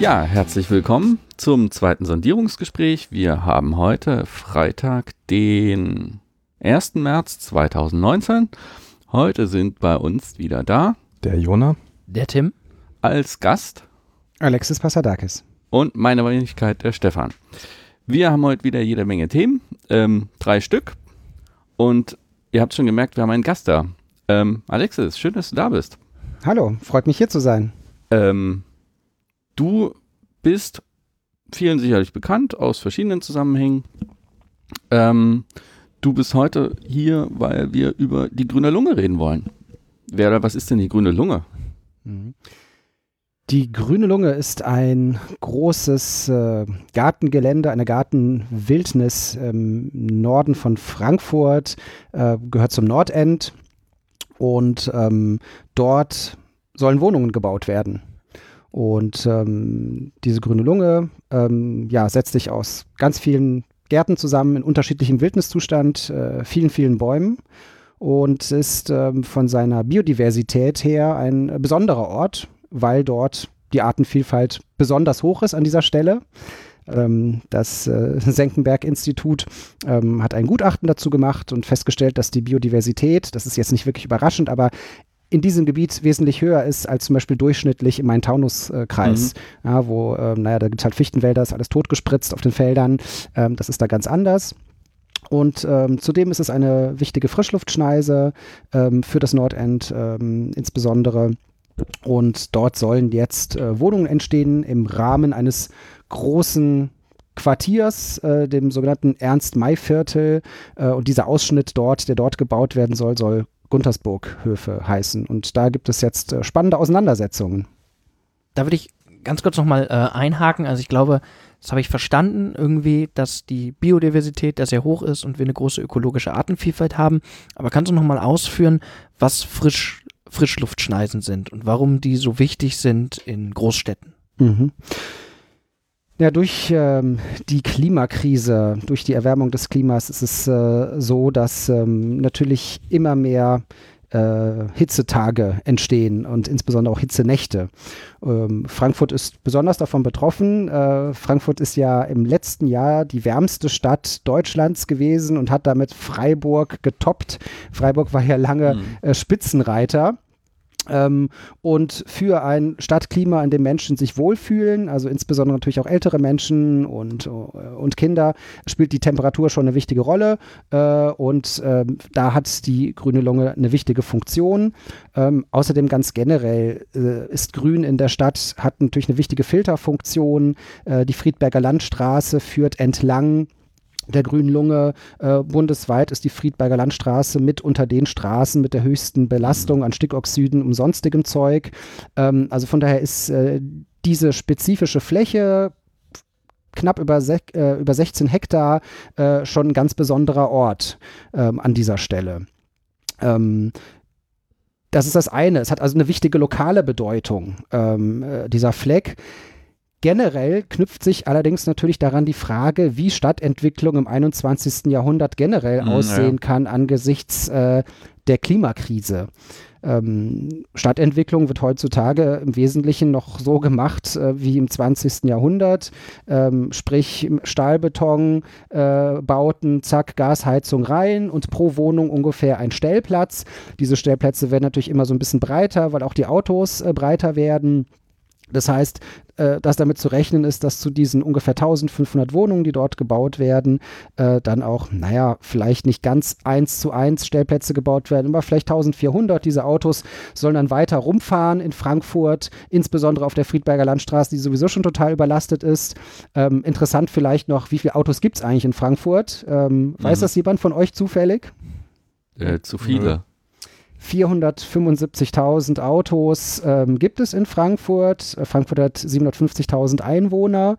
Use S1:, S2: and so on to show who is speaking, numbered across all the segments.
S1: Ja, herzlich willkommen zum zweiten Sondierungsgespräch. Wir haben heute Freitag, den 1. März 2019. Heute sind bei uns wieder da
S2: der Jona,
S3: der Tim,
S1: als Gast
S4: Alexis Passadakis
S1: und meine Wenigkeit der Stefan. Wir haben heute wieder jede Menge Themen, ähm, drei Stück und ihr habt schon gemerkt, wir haben einen Gast da. Ähm, Alexis, schön, dass du da bist.
S4: Hallo, freut mich hier zu sein.
S1: Ähm, du bist vielen sicherlich bekannt aus verschiedenen Zusammenhängen. Ähm, du bist heute hier, weil wir über die grüne Lunge reden wollen. Wer, was ist denn die grüne Lunge?
S4: Mhm. Die Grüne Lunge ist ein großes äh, Gartengelände, eine Gartenwildnis im Norden von Frankfurt, äh, gehört zum Nordend und ähm, dort sollen Wohnungen gebaut werden. Und ähm, diese grüne Lunge ähm, ja, setzt sich aus ganz vielen Gärten zusammen in unterschiedlichem Wildniszustand, äh, vielen, vielen Bäumen und ist ähm, von seiner Biodiversität her ein besonderer Ort, weil dort die Artenvielfalt besonders hoch ist an dieser Stelle. Ähm, das äh, Senckenberg-Institut ähm, hat ein Gutachten dazu gemacht und festgestellt, dass die Biodiversität, das ist jetzt nicht wirklich überraschend, aber in diesem Gebiet wesentlich höher ist als zum Beispiel durchschnittlich im Main-Taunus-Kreis, mhm. ja, wo, ähm, naja, da gibt es halt Fichtenwälder, ist alles totgespritzt auf den Feldern. Ähm, das ist da ganz anders. Und ähm, zudem ist es eine wichtige Frischluftschneise ähm, für das Nordend ähm, insbesondere. Und dort sollen jetzt äh, Wohnungen entstehen im Rahmen eines großen Quartiers, äh, dem sogenannten Ernst-May-Viertel. Äh, und dieser Ausschnitt dort, der dort gebaut werden soll, soll Guntersburg-Höfe heißen. Und da gibt es jetzt äh, spannende Auseinandersetzungen.
S3: Da würde ich ganz kurz nochmal äh, einhaken. Also ich glaube, das habe ich verstanden irgendwie, dass die Biodiversität da sehr hoch ist und wir eine große ökologische Artenvielfalt haben. Aber kannst du nochmal ausführen, was Frisch, Frischluftschneisen sind und warum die so wichtig sind in Großstädten?
S4: Mhm. Ja, durch ähm, die Klimakrise, durch die Erwärmung des Klimas ist es äh, so, dass ähm, natürlich immer mehr äh, Hitzetage entstehen und insbesondere auch Hitzenächte. Ähm, Frankfurt ist besonders davon betroffen. Äh, Frankfurt ist ja im letzten Jahr die wärmste Stadt Deutschlands gewesen und hat damit Freiburg getoppt. Freiburg war ja lange mhm. äh, Spitzenreiter. Ähm, und für ein Stadtklima, in dem Menschen sich wohlfühlen, also insbesondere natürlich auch ältere Menschen und, äh, und Kinder, spielt die Temperatur schon eine wichtige Rolle. Äh, und ähm, da hat die grüne Lunge eine wichtige Funktion. Ähm, außerdem ganz generell äh, ist Grün in der Stadt, hat natürlich eine wichtige Filterfunktion. Äh, die Friedberger Landstraße führt entlang der grünen Lunge. Äh, bundesweit ist die Friedberger Landstraße mit unter den Straßen mit der höchsten Belastung an Stickoxiden und sonstigem Zeug. Ähm, also von daher ist äh, diese spezifische Fläche knapp über, äh, über 16 Hektar äh, schon ein ganz besonderer Ort ähm, an dieser Stelle. Ähm, das ist das eine. Es hat also eine wichtige lokale Bedeutung, ähm, äh, dieser Fleck. Generell knüpft sich allerdings natürlich daran die Frage, wie Stadtentwicklung im 21. Jahrhundert generell mhm, aussehen ja. kann angesichts äh, der Klimakrise. Ähm, Stadtentwicklung wird heutzutage im Wesentlichen noch so gemacht äh, wie im 20. Jahrhundert, ähm, sprich Stahlbeton, äh, Bauten, zack, Gasheizung rein und pro Wohnung ungefähr ein Stellplatz. Diese Stellplätze werden natürlich immer so ein bisschen breiter, weil auch die Autos äh, breiter werden. Das heißt, äh, dass damit zu rechnen ist, dass zu diesen ungefähr 1500 Wohnungen, die dort gebaut werden, äh, dann auch, naja, vielleicht nicht ganz eins zu eins Stellplätze gebaut werden, aber vielleicht 1400. Diese Autos sollen dann weiter rumfahren in Frankfurt, insbesondere auf der Friedberger Landstraße, die sowieso schon total überlastet ist. Ähm, interessant vielleicht noch, wie viele Autos gibt es eigentlich in Frankfurt? Ähm, weiß mhm. das jemand von euch zufällig?
S1: Äh, zu viele.
S4: 475.000 Autos ähm, gibt es in Frankfurt. Äh, Frankfurt hat 750.000 Einwohner.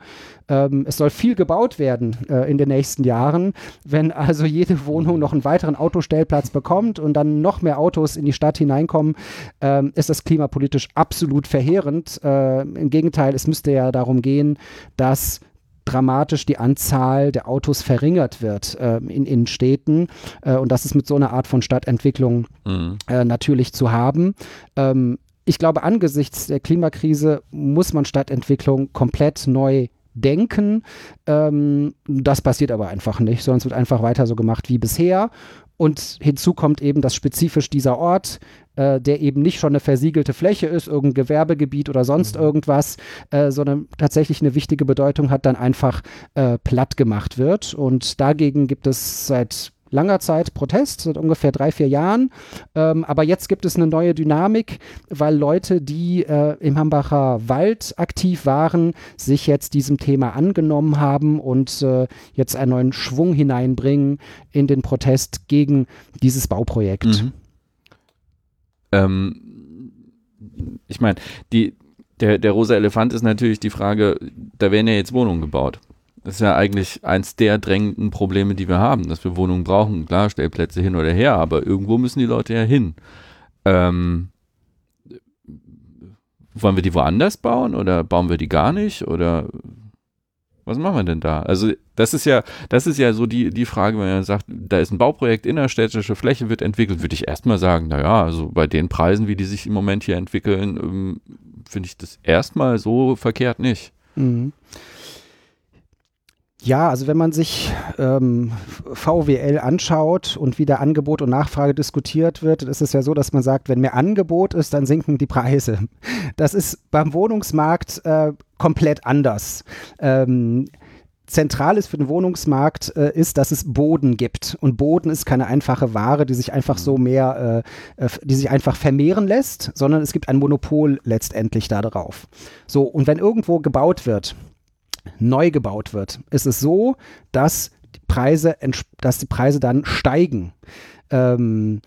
S4: Ähm, es soll viel gebaut werden äh, in den nächsten Jahren. Wenn also jede Wohnung noch einen weiteren Autostellplatz bekommt und dann noch mehr Autos in die Stadt hineinkommen, ähm, ist das klimapolitisch absolut verheerend. Äh, Im Gegenteil, es müsste ja darum gehen, dass dramatisch die Anzahl der Autos verringert wird äh, in Innenstädten. Äh, und das ist mit so einer Art von Stadtentwicklung mhm. äh, natürlich zu haben. Ähm, ich glaube, angesichts der Klimakrise muss man Stadtentwicklung komplett neu denken. Ähm, das passiert aber einfach nicht, sondern es wird einfach weiter so gemacht wie bisher. Und hinzu kommt eben, dass spezifisch dieser Ort, äh, der eben nicht schon eine versiegelte Fläche ist, irgendein Gewerbegebiet oder sonst mhm. irgendwas, äh, sondern tatsächlich eine wichtige Bedeutung hat, dann einfach äh, platt gemacht wird. Und dagegen gibt es seit langer Zeit Protest, seit ungefähr drei, vier Jahren. Ähm, aber jetzt gibt es eine neue Dynamik, weil Leute, die äh, im Hambacher Wald aktiv waren, sich jetzt diesem Thema angenommen haben und äh, jetzt einen neuen Schwung hineinbringen in den Protest gegen dieses Bauprojekt. Mhm.
S1: Ähm, ich meine, der, der rosa Elefant ist natürlich die Frage, da werden ja jetzt Wohnungen gebaut. Das ist ja eigentlich eins der drängenden Probleme, die wir haben, dass wir Wohnungen brauchen. Klar, Stellplätze hin oder her, aber irgendwo müssen die Leute ja hin. Ähm, wollen wir die woanders bauen oder bauen wir die gar nicht oder was machen wir denn da? Also das ist ja, das ist ja so die, die Frage, wenn man sagt, da ist ein Bauprojekt, innerstädtische Fläche wird entwickelt, würde ich erstmal sagen, naja, also bei den Preisen, wie die sich im Moment hier entwickeln, ähm, finde ich das erstmal so verkehrt nicht. Mhm.
S4: Ja, also wenn man sich ähm, VWL anschaut und wie der Angebot und Nachfrage diskutiert wird, ist es ja so, dass man sagt, wenn mehr Angebot ist, dann sinken die Preise. Das ist beim Wohnungsmarkt äh, komplett anders. Ähm, zentral ist für den Wohnungsmarkt äh, ist, dass es Boden gibt. Und Boden ist keine einfache Ware, die sich einfach so mhm. mehr, äh, die sich einfach vermehren lässt, sondern es gibt ein Monopol letztendlich darauf. So, und wenn irgendwo gebaut wird, neu gebaut wird, ist es so, dass die Preise, dass die Preise dann steigen. Ähm,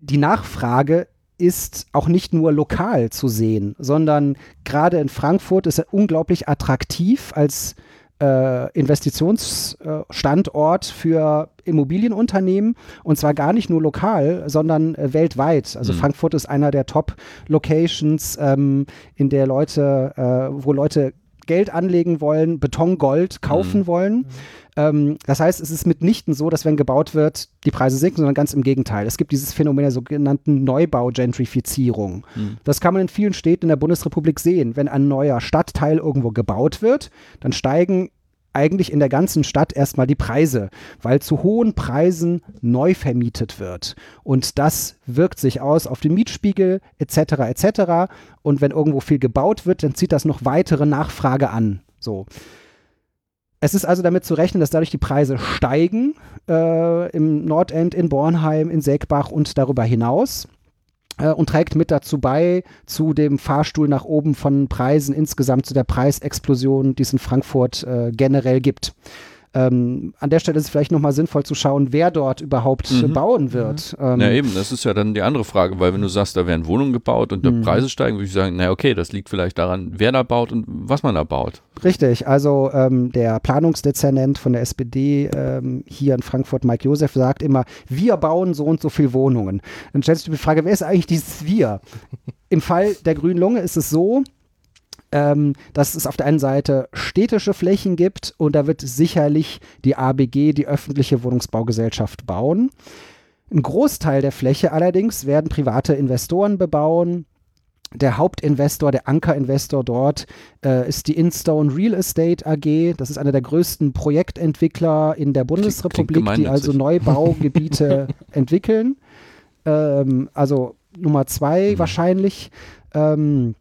S4: die Nachfrage ist auch nicht nur lokal zu sehen, sondern gerade in Frankfurt ist er unglaublich attraktiv als äh, Investitionsstandort für Immobilienunternehmen und zwar gar nicht nur lokal, sondern äh, weltweit. Also mhm. Frankfurt ist einer der Top-Locations, ähm, in der Leute, äh, wo Leute Geld anlegen wollen, Betongold kaufen mhm. wollen. Mhm. Ähm, das heißt, es ist mitnichten so, dass wenn gebaut wird, die Preise sinken, sondern ganz im Gegenteil. Es gibt dieses Phänomen der sogenannten Neubau-Gentrifizierung. Mhm. Das kann man in vielen Städten in der Bundesrepublik sehen. Wenn ein neuer Stadtteil irgendwo gebaut wird, dann steigen eigentlich in der ganzen Stadt erstmal die Preise, weil zu hohen Preisen neu vermietet wird. Und das wirkt sich aus auf den Mietspiegel etc. etc. Und wenn irgendwo viel gebaut wird, dann zieht das noch weitere Nachfrage an. So. Es ist also damit zu rechnen, dass dadurch die Preise steigen äh, im Nordend, in Bornheim, in Segbach und darüber hinaus und trägt mit dazu bei, zu dem Fahrstuhl nach oben von Preisen insgesamt, zu der Preisexplosion, die es in Frankfurt äh, generell gibt. Ähm, an der Stelle ist es vielleicht nochmal sinnvoll zu schauen, wer dort überhaupt mhm. bauen wird.
S1: Mhm. Ähm, ja, eben, das ist ja dann die andere Frage, weil wenn du sagst, da werden Wohnungen gebaut und die mhm. Preise steigen, würde ich sagen, naja, okay, das liegt vielleicht daran, wer da baut und was man da baut.
S4: Richtig, also ähm, der Planungsdezernent von der SPD ähm, hier in Frankfurt, Mike Josef, sagt immer, wir bauen so und so viele Wohnungen. Dann stellst du die Frage, wer ist eigentlich dieses Wir? Im Fall der Grünen Lunge ist es so, ähm, dass es auf der einen Seite städtische Flächen gibt und da wird sicherlich die ABG, die öffentliche Wohnungsbaugesellschaft, bauen. Ein Großteil der Fläche allerdings werden private Investoren bebauen. Der Hauptinvestor, der Ankerinvestor dort äh, ist die Instone Real Estate AG. Das ist einer der größten Projektentwickler in der Bundesrepublik, die also Neubaugebiete entwickeln. Ähm, also Nummer zwei mhm. wahrscheinlich. Ähm,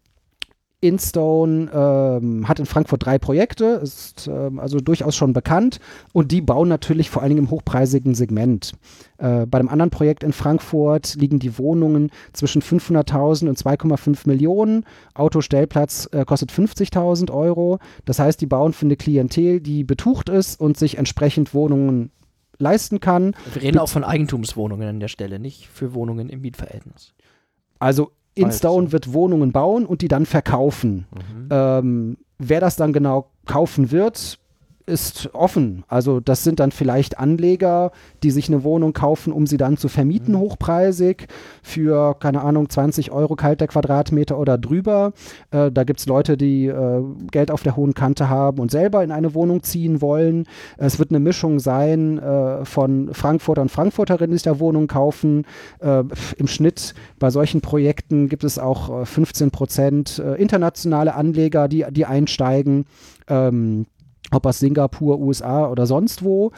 S4: Instone ähm, hat in Frankfurt drei Projekte, ist ähm, also durchaus schon bekannt und die bauen natürlich vor allen Dingen im hochpreisigen Segment. Äh, bei einem anderen Projekt in Frankfurt liegen die Wohnungen zwischen 500.000 und 2,5 Millionen. Autostellplatz äh, kostet 50.000 Euro. Das heißt, die bauen für eine Klientel, die betucht ist und sich entsprechend Wohnungen leisten kann.
S3: Wir reden auch von Eigentumswohnungen an der Stelle, nicht für Wohnungen im Mietverhältnis.
S4: Also Instone wird Wohnungen bauen und die dann verkaufen. Mhm. Ähm, wer das dann genau kaufen wird, ist offen. Also das sind dann vielleicht Anleger, die sich eine Wohnung kaufen, um sie dann zu vermieten, mhm. hochpreisig, für, keine Ahnung, 20 Euro kalt der Quadratmeter oder drüber. Äh, da gibt es Leute, die äh, Geld auf der hohen Kante haben und selber in eine Wohnung ziehen wollen. Es wird eine Mischung sein äh, von Frankfurter und Frankfurterinnen, die sich da Wohnungen kaufen. Äh, Im Schnitt bei solchen Projekten gibt es auch 15 äh, Prozent äh, internationale Anleger, die, die einsteigen. Ähm, ob aus Singapur, USA oder sonst wo.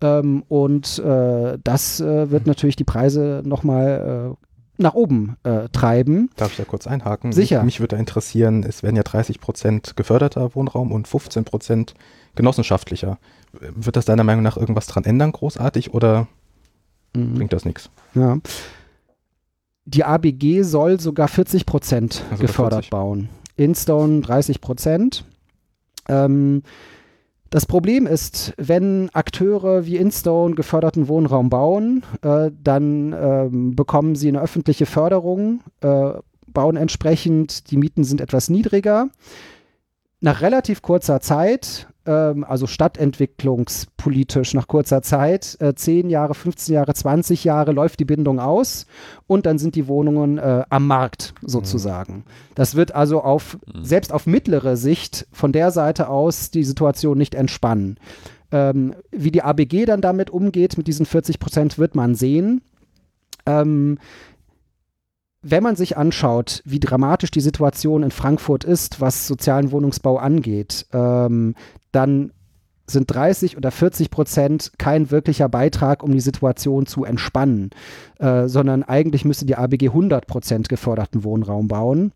S4: Ähm, und äh, das äh, wird natürlich die Preise nochmal äh, nach oben äh, treiben.
S2: Darf ich da kurz einhaken?
S4: Sicher.
S2: Mich, mich würde interessieren, es werden ja 30 Prozent geförderter Wohnraum und 15 Prozent genossenschaftlicher. Wird das deiner Meinung nach irgendwas dran ändern, großartig, oder mhm. bringt das nichts?
S4: Ja. Die ABG soll sogar 40 Prozent also gefördert 40. bauen. Instone 30 Prozent. Ähm, das Problem ist, wenn Akteure wie Instone geförderten Wohnraum bauen, äh, dann ähm, bekommen sie eine öffentliche Förderung, äh, bauen entsprechend, die Mieten sind etwas niedriger. Nach relativ kurzer Zeit ähm, also stadtentwicklungspolitisch nach kurzer Zeit, äh, 10 Jahre, 15 Jahre, 20 Jahre läuft die Bindung aus und dann sind die Wohnungen äh, am Markt sozusagen. Mhm. Das wird also auf, mhm. selbst auf mittlere Sicht von der Seite aus die Situation nicht entspannen. Ähm, wie die ABG dann damit umgeht, mit diesen 40 Prozent, wird man sehen. Ähm, wenn man sich anschaut, wie dramatisch die Situation in Frankfurt ist, was sozialen Wohnungsbau angeht, ähm, dann sind 30 oder 40 Prozent kein wirklicher Beitrag, um die Situation zu entspannen, äh, sondern eigentlich müsste die ABG 100 Prozent geförderten Wohnraum bauen.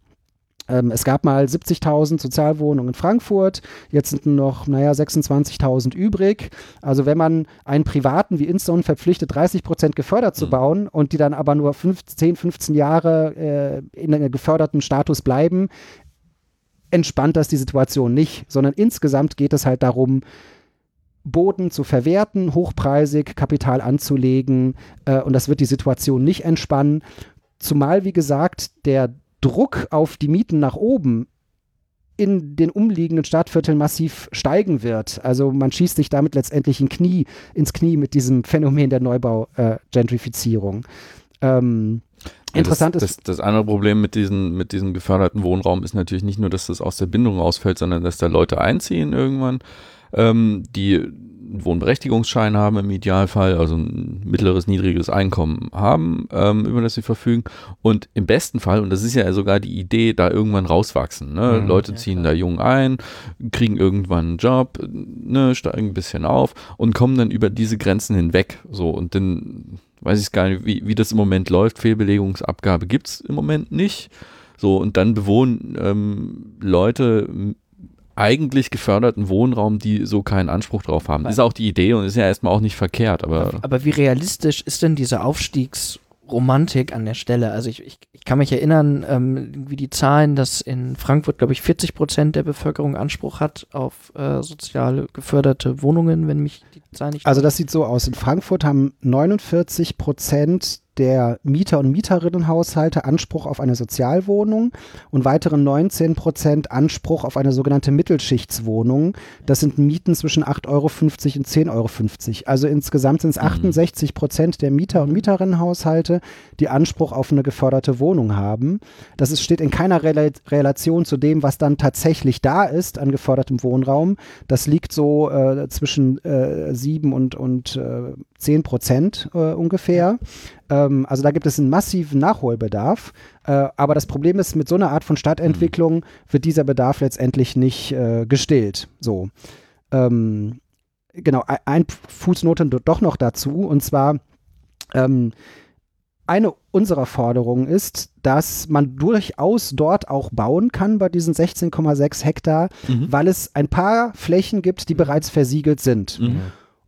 S4: Ähm, es gab mal 70.000 Sozialwohnungen in Frankfurt, jetzt sind noch, naja, 26.000 übrig. Also wenn man einen Privaten wie Instone verpflichtet, 30 Prozent gefördert zu mhm. bauen und die dann aber nur 15, 15 Jahre äh, in einem geförderten Status bleiben, entspannt das die Situation nicht, sondern insgesamt geht es halt darum, Boden zu verwerten, hochpreisig Kapital anzulegen äh, und das wird die Situation nicht entspannen. Zumal, wie gesagt, der Druck auf die Mieten nach oben in den umliegenden Stadtvierteln massiv steigen wird. Also man schießt sich damit letztendlich in Knie, ins Knie mit diesem Phänomen der Neubau-Gentrifizierung. Äh, ähm, Interessant
S1: das, ist. Das, das, andere Problem mit, diesen, mit diesem geförderten Wohnraum ist natürlich nicht nur, dass das aus der Bindung rausfällt, sondern dass da Leute einziehen irgendwann, ähm, die einen Wohnberechtigungsschein haben im Idealfall, also ein mittleres, niedriges Einkommen haben, ähm, über das sie verfügen. Und im besten Fall, und das ist ja sogar die Idee, da irgendwann rauswachsen. Ne? Mhm, Leute ziehen ja, da jung ein, kriegen irgendwann einen Job, ne, steigen ein bisschen auf und kommen dann über diese Grenzen hinweg. So, und dann weiß ich gar nicht, wie, wie das im Moment läuft. Fehlbelegungsabgabe gibt es im Moment nicht. So, und dann bewohnen ähm, Leute eigentlich geförderten Wohnraum, die so keinen Anspruch drauf haben. Das ist auch die Idee und ist ja erstmal auch nicht verkehrt. Aber,
S3: aber wie realistisch ist denn diese Aufstiegsromantik an der Stelle? Also ich, ich, ich kann mich erinnern, ähm, wie die Zahlen, dass in Frankfurt, glaube ich, 40 Prozent der Bevölkerung Anspruch hat auf äh, sozial geförderte Wohnungen, wenn mich die Zahlen nicht.
S4: Also das sieht so aus. In Frankfurt haben 49 Prozent der Mieter- und Mieterinnenhaushalte Anspruch auf eine Sozialwohnung und weitere 19 Prozent Anspruch auf eine sogenannte Mittelschichtswohnung. Das sind Mieten zwischen 8,50 Euro und 10,50 Euro. Also insgesamt sind es 68 mhm. Prozent der Mieter- und Mieterinnenhaushalte, die Anspruch auf eine geförderte Wohnung haben. Das ist, steht in keiner Rel Relation zu dem, was dann tatsächlich da ist an gefördertem Wohnraum. Das liegt so äh, zwischen äh, 7 und, und äh, 10 Prozent äh, ungefähr. Ähm, also da gibt es einen massiven Nachholbedarf. Äh, aber das Problem ist, mit so einer Art von Stadtentwicklung mhm. wird dieser Bedarf letztendlich nicht äh, gestillt. So. Ähm, genau, ein Fußnote doch noch dazu. Und zwar ähm, eine unserer Forderungen ist, dass man durchaus dort auch bauen kann bei diesen 16,6 Hektar, mhm. weil es ein paar Flächen gibt, die bereits versiegelt sind. Mhm.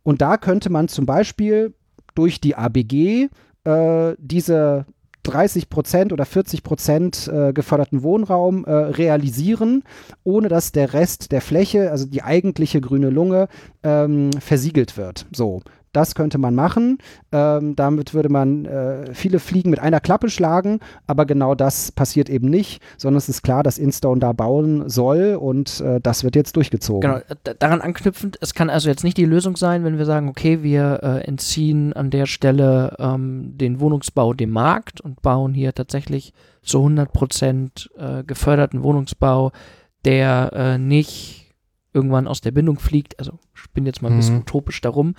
S4: Und da könnte man zum Beispiel durch die ABG äh, diese 30 Prozent oder 40 Prozent äh, geförderten Wohnraum äh, realisieren, ohne dass der Rest der Fläche, also die eigentliche grüne Lunge, ähm, versiegelt wird. So. Das könnte man machen. Ähm, damit würde man äh, viele Fliegen mit einer Klappe schlagen, aber genau das passiert eben nicht, sondern es ist klar, dass Instone da bauen soll und äh, das wird jetzt durchgezogen.
S3: Genau, daran anknüpfend, es kann also jetzt nicht die Lösung sein, wenn wir sagen, okay, wir äh, entziehen an der Stelle ähm, den Wohnungsbau dem Markt und bauen hier tatsächlich zu 100 Prozent äh, geförderten Wohnungsbau, der äh, nicht irgendwann aus der Bindung fliegt, also ich bin jetzt mal ein bisschen
S2: Mhm.
S3: utopisch darum,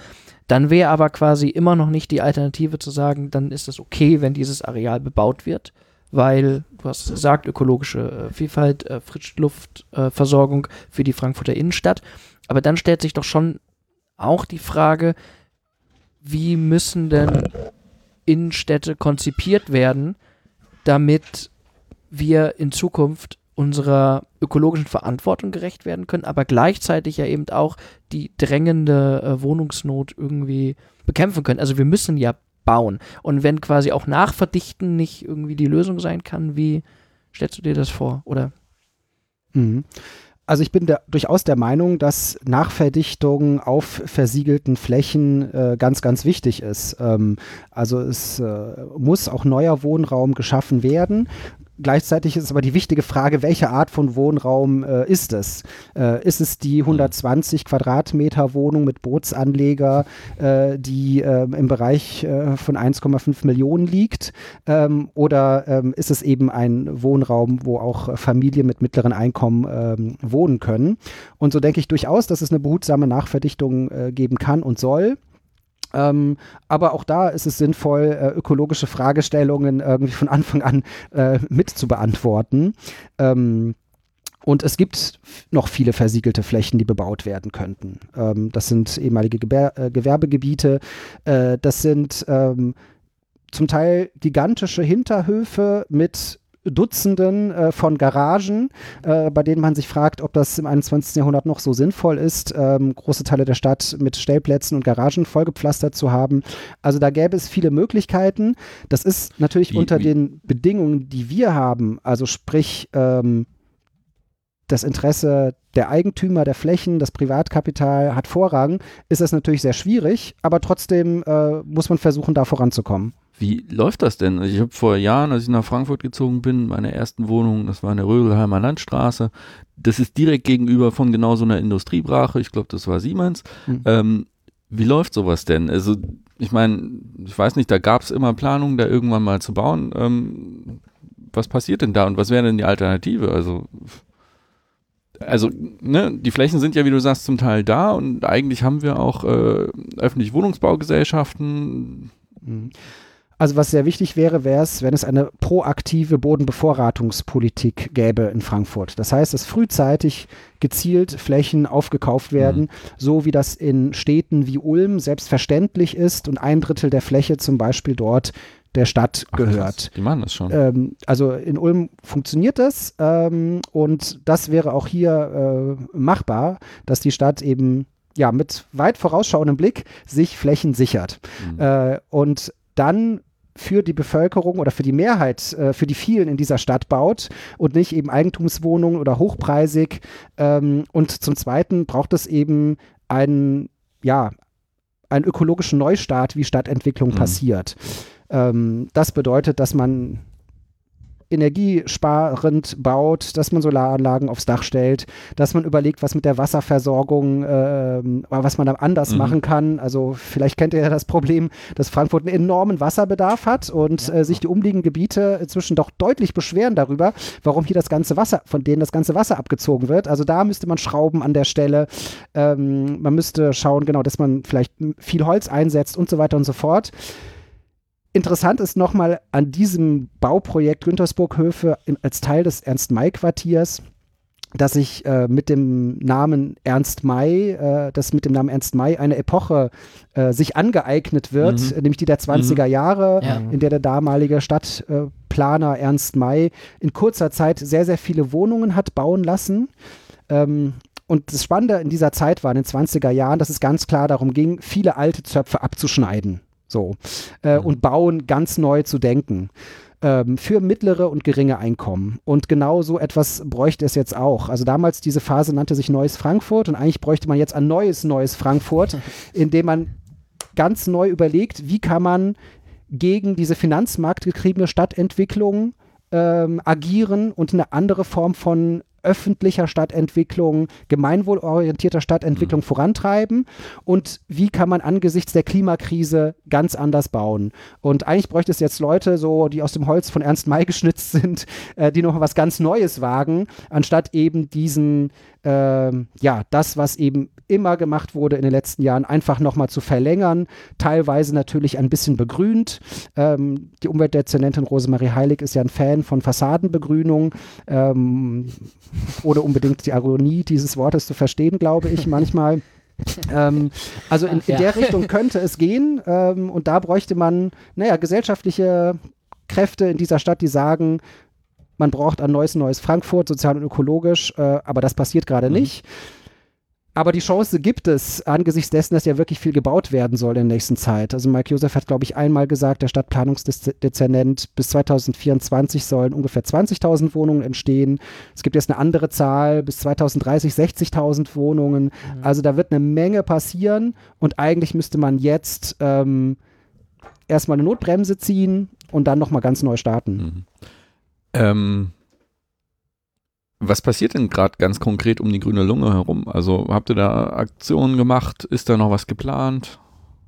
S3: dann wäre aber quasi immer noch nicht die Alternative zu sagen, dann ist es okay, wenn dieses Areal bebaut wird, weil, du hast gesagt, ökologische äh, Vielfalt, äh, Frischluftversorgung äh, für die Frankfurter Innenstadt. Aber dann stellt sich doch schon auch die Frage, wie müssen denn Innenstädte konzipiert werden, damit wir in Zukunft unserer ökologischen Verantwortung gerecht werden können, aber gleichzeitig ja eben auch die drängende äh, Wohnungsnot irgendwie bekämpfen können. Also wir müssen ja bauen. Und wenn quasi auch Nachverdichten nicht irgendwie die Lösung sein kann, wie stellst du dir das vor? Oder
S4: Mhm. Also ich bin der, durchaus der Meinung, dass Nachverdichtung auf versiegelten Flächen äh, ganz, ganz wichtig ist. Ähm, also es äh, muss auch neuer Wohnraum geschaffen werden. Gleichzeitig ist aber die wichtige Frage, welche Art von Wohnraum äh, ist es? Äh, ist es die 120 Quadratmeter Wohnung mit Bootsanleger, äh, die äh, im Bereich äh, von 1,5 Millionen liegt? Ähm, oder ähm, ist es eben ein Wohnraum, wo auch Familien mit mittleren Einkommen ähm, wohnen können? Und so denke ich durchaus, dass es eine behutsame Nachverdichtung äh, geben kann und soll. Ähm, aber auch da ist es sinnvoll, äh, ökologische Fragestellungen irgendwie von Anfang an äh, mit zu beantworten. Ähm, und es gibt noch viele versiegelte Flächen, die bebaut werden könnten. Ähm, das sind ehemalige Gebär äh, Gewerbegebiete. Äh, das sind ähm, zum Teil gigantische Hinterhöfe mit Dutzenden äh, von Garagen, äh, bei denen man sich fragt, ob das im 21. Jahrhundert noch so sinnvoll ist, ähm, große Teile der Stadt mit Stellplätzen und Garagen vollgepflastert zu haben. Also da gäbe es viele Möglichkeiten. Das ist natürlich
S1: Wie-
S4: unter
S1: wie-
S4: den Bedingungen, die wir haben, also sprich ähm, das Interesse der Eigentümer der Flächen, das Privatkapital hat Vorrang, ist das natürlich sehr schwierig, aber trotzdem äh, muss man versuchen, da voranzukommen.
S1: Wie läuft das denn? Also ich habe vor Jahren, als ich nach Frankfurt gezogen bin, meine ersten Wohnung, das war in der Rödelheimer Landstraße. Das ist direkt gegenüber von genau so einer Industriebrache. Ich glaube, das war Siemens.
S4: Mhm.
S1: Ähm, wie läuft sowas denn? Also ich meine, ich weiß nicht, da gab es immer Planungen, da irgendwann mal zu bauen. Ähm, was passiert denn da und was wäre denn die Alternative? Also also, ne, die Flächen sind ja, wie du sagst, zum Teil da und eigentlich haben wir auch äh, öffentliche Wohnungsbaugesellschaften.
S4: Mhm. Also was sehr wichtig wäre, wäre es, wenn es eine proaktive Bodenbevorratungspolitik gäbe in Frankfurt. Das heißt, dass frühzeitig gezielt Flächen aufgekauft werden, so wie das in Städten wie Ulm selbstverständlich ist und ein Drittel der Fläche zum Beispiel dort der Stadt
S1: Ach,
S4: gehört.
S1: krass, Die machen das schon.
S4: Ähm, also in Ulm funktioniert das ähm, und das wäre auch hier äh, machbar, dass die Stadt eben ja mit weit vorausschauendem Blick sich Flächen sichert.
S1: Mhm.
S4: Äh, und dann für die Bevölkerung oder für die Mehrheit, äh, für die vielen in dieser Stadt baut und nicht eben Eigentumswohnungen oder hochpreisig. Ähm, und zum Zweiten braucht es eben einen, ja, einen ökologischen Neustart, wie Stadtentwicklung
S1: Mhm.
S4: passiert. Ähm, das bedeutet, dass man energiesparend baut, dass man Solaranlagen aufs Dach stellt, dass man überlegt, was mit der Wasserversorgung, ähm, was man da anders
S1: Mhm.
S4: machen kann. Also vielleicht kennt ihr ja das Problem, dass Frankfurt einen enormen Wasserbedarf hat und äh, sich die umliegenden Gebiete inzwischen doch deutlich beschweren darüber, warum hier das ganze Wasser, von denen das ganze Wasser abgezogen wird. Also da müsste man schrauben an der Stelle. Ähm, man müsste schauen, genau, dass man vielleicht viel Holz einsetzt und so weiter und so fort. Interessant ist nochmal an diesem Bauprojekt Güntersburg-Höfe als Teil des Ernst-May-Quartiers, dass sich äh, mit dem Namen Ernst May, äh, dass mit dem Namen Ernst May eine Epoche äh, sich angeeignet wird,
S1: Mhm.
S4: nämlich die der 20er Jahre,
S3: Ja.
S4: in der der damalige Stadtplaner Ernst May in kurzer Zeit sehr, sehr viele Wohnungen hat bauen lassen. Ähm, und das Spannende in dieser Zeit war in den 20er Jahren, dass es ganz klar darum ging, viele alte Zöpfe abzuschneiden. So. Äh,
S1: Mhm.
S4: Und bauen ganz neu zu denken. Ähm, für mittlere und geringe Einkommen. Und genau so etwas bräuchte es jetzt auch. Also damals diese Phase nannte sich Neues Frankfurt und eigentlich bräuchte man jetzt ein neues Neues Frankfurt, in dem man ganz neu überlegt, wie kann man gegen diese finanzmarktgetriebene Stadtentwicklung ähm, agieren und eine andere Form von öffentlicher Stadtentwicklung, gemeinwohlorientierter Stadtentwicklung mhm. vorantreiben und wie kann man angesichts der Klimakrise ganz anders bauen. Und eigentlich bräuchte es jetzt Leute, so die aus dem Holz von Ernst May geschnitzt sind, äh, die noch was ganz Neues wagen, anstatt eben diesen, äh, ja, das, was eben immer gemacht wurde in den letzten Jahren, einfach nochmal zu verlängern, teilweise natürlich ein bisschen begrünt. Ähm, die Umweltdezernentin Rosemarie Heilig ist ja ein Fan von Fassadenbegrünung, ähm, ohne unbedingt die Ironie dieses Wortes zu verstehen, glaube ich manchmal. ähm, also in, in der Richtung könnte es gehen ähm, und da bräuchte man, naja, gesellschaftliche Kräfte in dieser Stadt, die sagen, man braucht ein neues, neues Frankfurt, sozial und ökologisch, äh, aber das passiert gerade mhm. nicht. Aber die Chance gibt es angesichts dessen, dass ja wirklich viel gebaut werden soll in der nächsten Zeit. Also Mike Josef hat, glaube ich, einmal gesagt, der Stadtplanungsdezernent, bis 2024 sollen ungefähr 20.000 Wohnungen entstehen. Es gibt jetzt eine andere Zahl, bis 2030 60.000 Wohnungen. Mhm. Also da wird eine Menge passieren und eigentlich müsste man jetzt ähm, erstmal eine Notbremse ziehen und dann nochmal ganz neu starten. Mhm.
S1: Ähm was passiert denn gerade ganz konkret um die grüne Lunge herum? Also habt ihr da Aktionen gemacht? Ist da noch was geplant?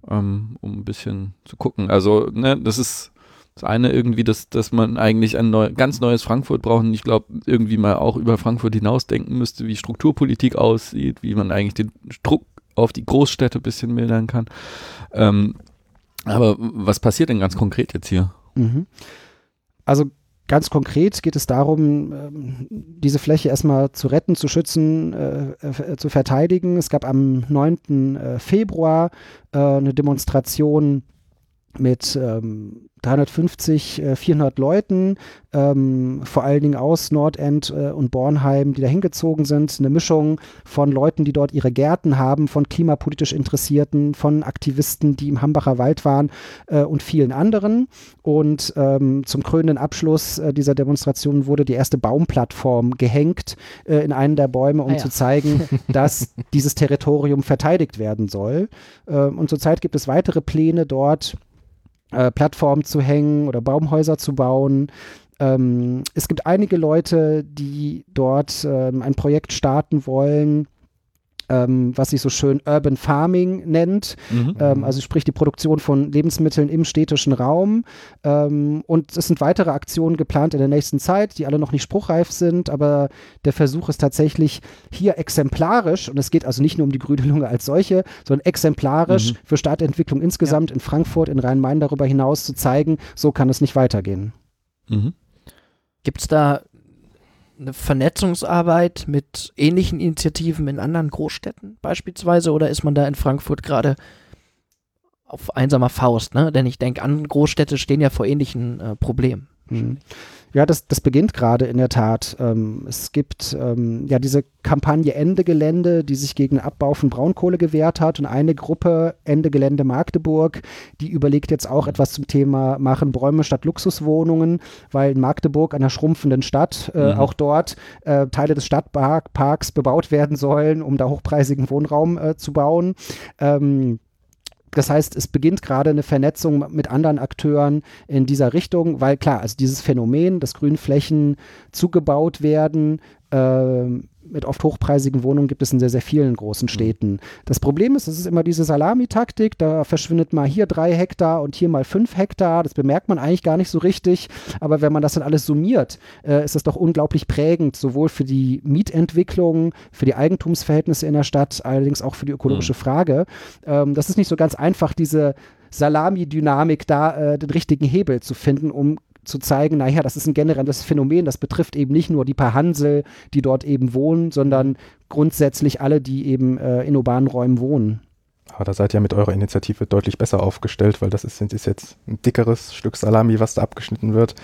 S1: Ähm, um ein bisschen zu gucken. Also, ne, das ist das eine irgendwie, dass, dass man eigentlich ein neu, ganz neues Frankfurt braucht und ich glaube, irgendwie mal auch über Frankfurt hinausdenken müsste, wie Strukturpolitik aussieht, wie man eigentlich den Druck auf die Großstädte ein bisschen mildern kann. Ähm, aber was passiert denn ganz konkret jetzt hier? Mhm.
S4: Also Ganz konkret geht es darum, ähm, diese Fläche erstmal zu retten, zu schützen, äh, äh, zu verteidigen. Es gab am 9. Äh, Februar eine Demonstration mit ähm, 350, äh, 400 Leuten, ähm, vor allen Dingen aus Nordend äh, und Bornheim, die da hingezogen sind. Eine Mischung von Leuten, die dort ihre Gärten haben, von klimapolitisch Interessierten, von Aktivisten, die im Hambacher Wald waren äh, und vielen anderen. Und ähm, zum krönenden Abschluss äh, dieser Demonstration wurde die erste Baumplattform gehängt äh, in einen der Bäume, um ah, ja. zu zeigen, dass dieses Territorium verteidigt werden soll. Ähm, und zurzeit gibt es weitere Pläne dort äh, Plattformen zu hängen oder Baumhäuser zu bauen. Ähm, es gibt einige Leute, die dort ähm, ein Projekt starten wollen, ähm, was sich so schön Urban Farming nennt. Mhm. Ähm, also sprich die Produktion von Lebensmitteln im städtischen Raum. Ähm, und es sind weitere Aktionen geplant in der nächsten Zeit, die alle noch nicht spruchreif sind, aber der Versuch ist tatsächlich hier exemplarisch, und es geht also nicht nur um die grüne Lunge als solche, sondern exemplarisch mhm. für Stadtentwicklung insgesamt ja. in Frankfurt, in Rhein-Main darüber hinaus zu zeigen, so kann es nicht weitergehen.
S3: Mhm. Gibt es da eine Vernetzungsarbeit mit ähnlichen Initiativen in anderen Großstädten beispielsweise oder ist man da in Frankfurt gerade auf einsamer Faust? Ne? Denn ich denke, an Großstädte stehen ja vor ähnlichen äh, Problemen. Mhm.
S4: Ja, das, das beginnt gerade in der Tat. Ähm, es gibt ähm, ja diese Kampagne Ende Gelände, die sich gegen den Abbau von Braunkohle gewehrt hat und eine Gruppe Ende Gelände Magdeburg, die überlegt jetzt auch etwas zum Thema machen Bäume statt Luxuswohnungen, weil in Magdeburg, einer schrumpfenden Stadt, äh, mhm. auch dort äh, Teile des Stadtparks bebaut werden sollen, um da hochpreisigen Wohnraum äh, zu bauen. Ähm, das heißt, es beginnt gerade eine Vernetzung mit anderen Akteuren in dieser Richtung, weil klar, also dieses Phänomen, dass Grünflächen zugebaut werden, äh, mit oft hochpreisigen Wohnungen gibt es in sehr, sehr vielen großen mhm. Städten. Das Problem ist, es ist immer diese Salamitaktik, da verschwindet mal hier drei Hektar und hier mal fünf Hektar. Das bemerkt man eigentlich gar nicht so richtig. Aber wenn man das dann alles summiert, äh, ist das doch unglaublich prägend, sowohl für die Mietentwicklung, für die Eigentumsverhältnisse in der Stadt, allerdings auch für die ökologische mhm. Frage. Ähm, das ist nicht so ganz einfach, diese Salami-Dynamik da äh, den richtigen Hebel zu finden, um zu zeigen, naja, das ist ein generelles Phänomen, das betrifft eben nicht nur die paar Hansel, die dort eben wohnen, sondern grundsätzlich alle, die eben äh, in urbanen Räumen wohnen.
S2: Aber da seid ihr mit eurer Initiative deutlich besser aufgestellt, weil das ist, ist jetzt ein dickeres Stück Salami, was da abgeschnitten wird.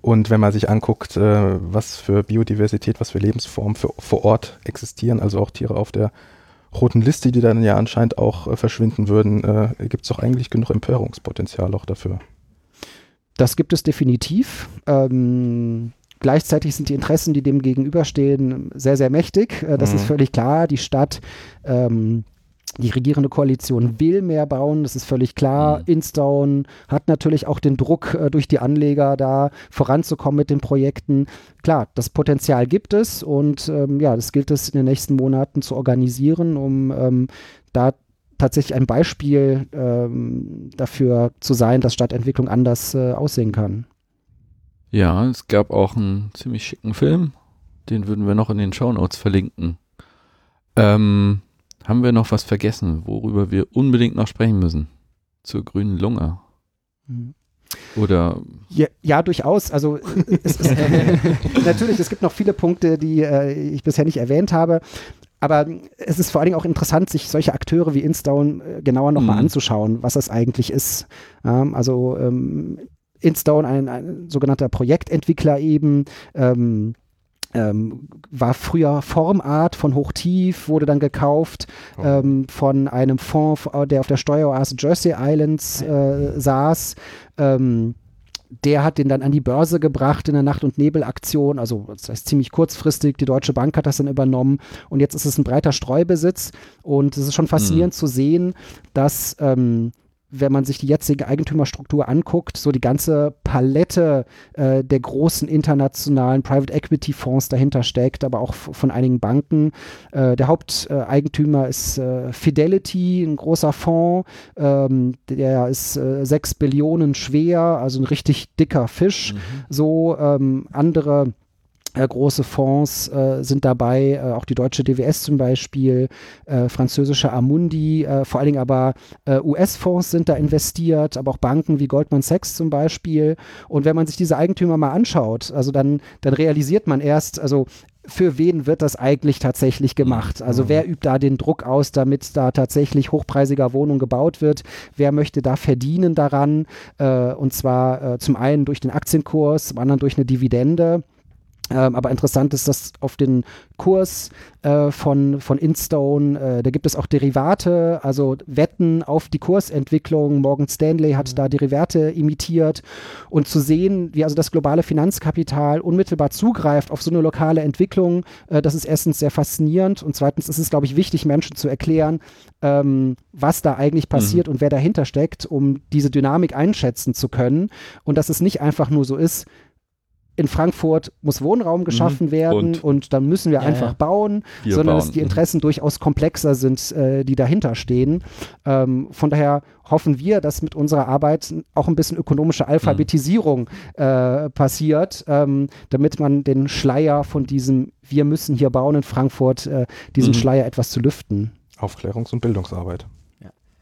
S2: Und wenn man sich anguckt, äh, was für Biodiversität, was für Lebensformen für, vor Ort existieren, also auch Tiere auf der roten Liste, die dann ja anscheinend auch äh, verschwinden würden, äh, gibt es doch eigentlich genug Empörungspotenzial auch dafür.
S4: Das gibt es definitiv. Ähm, gleichzeitig sind die Interessen, die dem gegenüberstehen, sehr, sehr mächtig. Äh, das mhm. ist völlig klar. Die Stadt ähm, die regierende Koalition will mehr bauen, das ist völlig klar.
S1: Mhm.
S4: Instone hat natürlich auch den Druck äh, durch die Anleger da voranzukommen mit den Projekten. Klar, das Potenzial gibt es und ähm, ja, das gilt es in den nächsten Monaten zu organisieren, um ähm, da tatsächlich ein Beispiel ähm, dafür zu sein, dass Stadtentwicklung anders äh, aussehen kann.
S1: Ja, es gab auch einen ziemlich schicken Film, den würden wir noch in den Shownotes verlinken. Ähm, haben wir noch was vergessen, worüber wir unbedingt noch sprechen müssen? Zur grünen Lunge.
S4: Mhm.
S1: Oder
S4: Ja, ja, durchaus. Also äh, es ist, natürlich, es gibt noch viele Punkte, die äh, ich bisher nicht erwähnt habe. Aber es ist vor allen Dingen auch interessant, sich solche Akteure wie Instone äh, genauer nochmal
S1: Mhm.
S4: anzuschauen, was das eigentlich ist. Ähm, also ähm, Instone, ein, ein sogenannter Projektentwickler eben, ähm, ähm, war früher Formart von Hochtief, wurde dann gekauft
S2: Oh.
S4: ähm, von einem Fonds, der auf der Steueroase Jersey Islands äh, saß. Ähm, der hat den dann an die Börse gebracht in der Nacht- und Nebelaktion, also das heißt ziemlich kurzfristig. Die Deutsche Bank hat das dann übernommen. Und jetzt ist es ein breiter Streubesitz. Und es ist schon faszinierend zu sehen, dass ähm, wenn man sich die jetzige Eigentümerstruktur anguckt, so die ganze Palette äh, der großen internationalen Private Equity Fonds dahinter steckt, aber auch von einigen Banken. Äh, der Haupteigentümer ist äh, Fidelity, ein großer Fonds, ähm, der ist äh, 6 Billionen schwer, also ein richtig dicker Fisch. So ähm, andere große Fonds äh, sind dabei, äh, auch die deutsche DWS zum Beispiel, äh, französische Amundi, äh, vor allen Dingen aber äh, US-Fonds sind da investiert, aber auch Banken wie Goldman Sachs zum Beispiel. Und wenn man sich diese Eigentümer mal anschaut, also dann, dann realisiert man erst, also für wen wird das eigentlich tatsächlich gemacht? Also wer übt da den Druck aus, damit da tatsächlich hochpreisiger Wohnung gebaut wird? Wer möchte da verdienen daran? Äh, und zwar äh, zum einen durch den Aktienkurs, zum anderen durch eine Dividende. Ähm, aber interessant ist, dass auf den Kurs äh, von, von Instone, äh, da gibt es auch Derivate, also Wetten auf die Kursentwicklung. Morgan Stanley hat da Derivate imitiert. Und zu sehen, wie also das globale Finanzkapital unmittelbar zugreift auf so eine lokale Entwicklung, äh, das ist erstens sehr faszinierend und zweitens ist es, glaube ich, wichtig, Menschen zu erklären, ähm, was da eigentlich passiert und wer dahinter steckt, um diese Dynamik einschätzen zu können. Und dass es nicht einfach nur so ist, in Frankfurt muss Wohnraum geschaffen werden und,
S1: Und?
S4: dann müssen wir
S3: Ja,
S4: einfach
S3: ja.
S4: bauen,
S1: Wir
S4: sondern
S1: bauen.
S4: dass die Interessen durchaus komplexer sind, äh, die dahinter stehen. Ähm, von daher hoffen wir, dass mit unserer Arbeit auch ein bisschen ökonomische Alphabetisierung äh, passiert, ähm, damit man den Schleier von diesem Wir müssen hier bauen in Frankfurt, äh, diesen
S1: Mhm.
S4: Schleier etwas zu lüften.
S2: Aufklärungs- und Bildungsarbeit.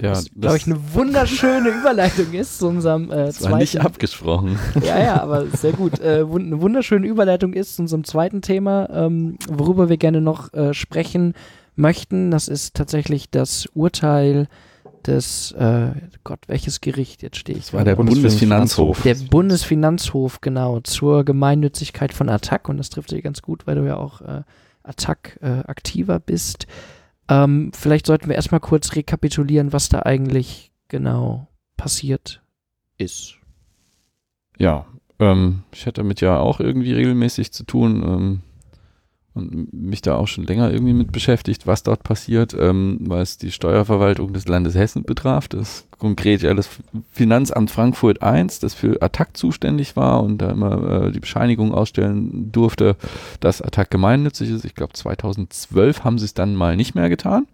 S1: Ja,
S3: was, glaube ich, eine wunderschöne Überleitung ist zu unserem äh,
S1: das war nicht
S3: zweiten.
S1: abgesprochen.
S3: Ja, ja, aber sehr gut. Äh, eine wunderschöne Überleitung ist zu unserem zweiten Thema, ähm, worüber wir gerne noch äh, sprechen möchten. Das ist tatsächlich das Urteil des, äh, Gott, welches Gericht? Jetzt stehe ich.
S1: Das war der
S2: Bundesfinanzhof.
S1: Bundesfinanzhof.
S3: Der Bundesfinanzhof, genau, zur Gemeinnützigkeit von Attac. Und das trifft sich ganz gut, weil du ja auch äh, Attac äh, aktiver bist. Ähm, vielleicht sollten wir erstmal kurz rekapitulieren, was da eigentlich genau passiert ist.
S1: Ja, ähm, ich hatte damit ja auch irgendwie regelmäßig zu tun ähm, und mich da auch schon länger irgendwie mit beschäftigt, was dort passiert, ähm, weil die Steuerverwaltung des Landes Hessen betraf. Das konkret ja das Finanzamt Frankfurt I, das für Attac zuständig war und da immer äh, die Bescheinigung ausstellen durfte, dass Attac gemeinnützig ist. Ich glaube 2012 haben sie es dann mal nicht mehr getan.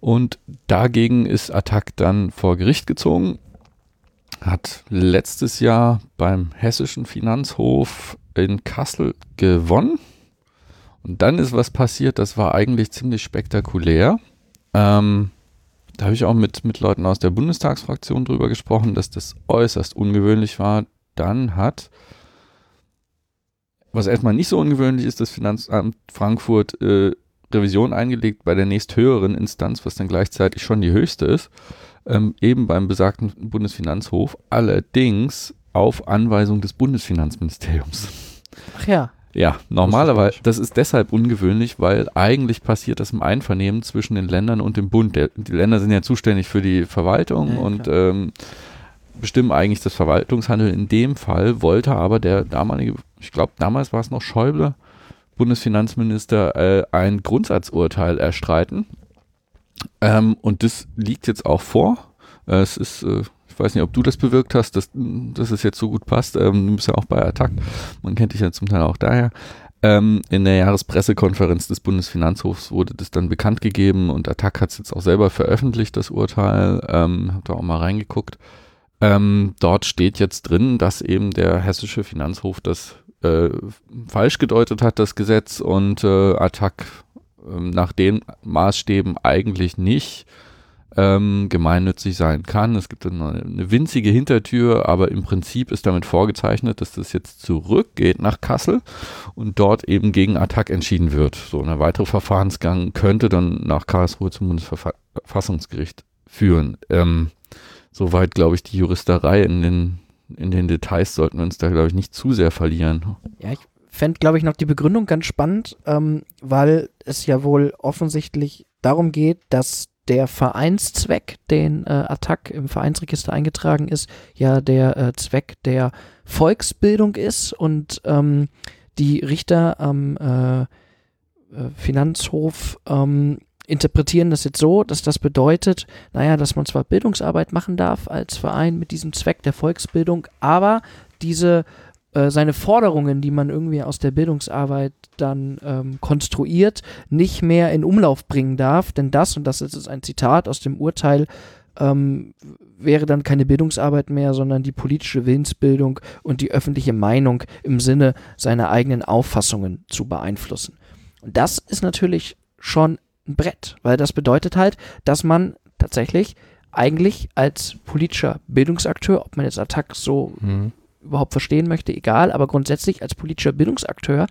S1: Und dagegen ist Attac dann vor Gericht gezogen hat letztes Jahr beim Hessischen Finanzhof in Kassel gewonnen. Und dann ist was passiert, das war eigentlich ziemlich spektakulär. Ähm, da habe ich auch mit, mit Leuten aus der Bundestagsfraktion drüber gesprochen, dass das äußerst ungewöhnlich war. Dann hat, was erstmal nicht so ungewöhnlich ist, das Finanzamt Frankfurt äh, Revision eingelegt bei der nächsthöheren Instanz, was dann gleichzeitig schon die höchste ist ähm, eben beim besagten Bundesfinanzhof, allerdings auf Anweisung des Bundesfinanzministeriums.
S3: Ach ja.
S1: Ja, normalerweise, das ist deshalb ungewöhnlich, weil eigentlich passiert das im Einvernehmen zwischen den Ländern und dem Bund. Der, die Länder sind ja zuständig für die Verwaltung
S3: Ja,
S1: und ähm, bestimmen eigentlich das Verwaltungshandeln. In dem Fall wollte aber der damalige, ich glaube damals war es noch Schäuble, Bundesfinanzminister, äh, ein Grundsatzurteil erstreiten Ähm, und das liegt jetzt auch vor. Äh, es ist, äh, ich weiß nicht, ob du das bewirkt hast, dass, dass es jetzt so gut passt. Ähm, du bist ja auch bei Attac. Man kennt dich ja zum Teil auch daher. Ähm, in der Jahrespressekonferenz des Bundesfinanzhofs wurde das dann bekannt gegeben und Attac hat es jetzt auch selber veröffentlicht, das Urteil. Ähm, hab da auch mal reingeguckt. Ähm, dort steht jetzt drin, dass eben der hessische Finanzhof das äh, falsch gedeutet hat, das Gesetz, und äh, Attac äh, nach den Maßstäben eigentlich nicht ähm, gemeinnützig sein kann. Es gibt eine, eine winzige Hintertür, aber im Prinzip ist damit vorgezeichnet, dass das jetzt zurückgeht nach Kassel und dort eben gegen Attac entschieden wird. So ein weiterer Verfahrensgang könnte dann nach Karlsruhe zum Bundesverfassungsgericht führen. Ähm, soweit, glaube ich, die Juristerei in den, in den Details sollten wir uns da, glaube ich, nicht zu sehr verlieren.
S3: Ja, ich fände, glaube ich, noch die Begründung ganz spannend, ähm, weil es ja wohl offensichtlich darum geht, dass der Vereinszweck, den äh, Attac im Vereinsregister eingetragen ist, ja der äh, Zweck der Volksbildung ist und ähm, die Richter am äh, äh Finanzhof ähm, interpretieren das jetzt so, dass das bedeutet, naja, dass man zwar Bildungsarbeit machen darf als Verein mit diesem Zweck der Volksbildung, aber diese äh, seine Forderungen, die man irgendwie aus der Bildungsarbeit dann ähm, konstruiert, nicht mehr in Umlauf bringen darf, denn das, und das ist ein Zitat aus dem Urteil, ähm, wäre dann keine Bildungsarbeit mehr, sondern die politische Willensbildung und die öffentliche Meinung im Sinne seiner eigenen Auffassungen zu beeinflussen. Und das ist natürlich schon ein Brett, weil das bedeutet halt, dass man tatsächlich eigentlich als politischer Bildungsakteur, ob man jetzt Attack so mhm überhaupt verstehen möchte, egal, aber grundsätzlich als politischer Bildungsakteur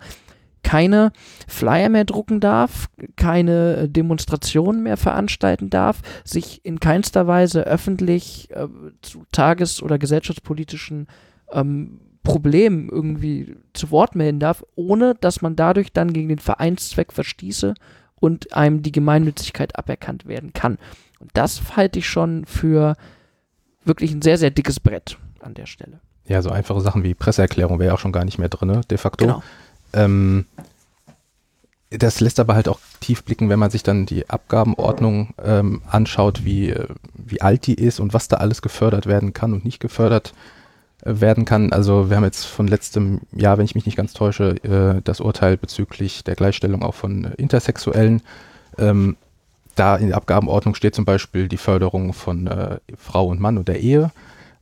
S3: keine Flyer mehr drucken darf, keine Demonstrationen mehr veranstalten darf, sich in keinster Weise öffentlich äh, zu tages- oder gesellschaftspolitischen ähm, Problemen irgendwie zu Wort melden darf, ohne dass man dadurch dann gegen den Vereinszweck verstieße und einem die Gemeinnützigkeit aberkannt werden kann. Und das halte ich schon für wirklich ein sehr, sehr dickes Brett an der Stelle.
S2: Ja, so einfache Sachen wie Presseerklärung wäre auch schon gar nicht mehr drin, de facto. Genau. Ähm, das lässt aber halt auch tief blicken, wenn man sich dann die Abgabenordnung ähm, anschaut, wie, wie alt die ist und was da alles gefördert werden kann und nicht gefördert äh, werden kann. Also wir haben jetzt von letztem Jahr, wenn ich mich nicht ganz täusche, äh, das Urteil bezüglich der Gleichstellung auch von Intersexuellen. Ähm, da in der Abgabenordnung steht zum Beispiel die Förderung von äh, Frau und Mann und der Ehe.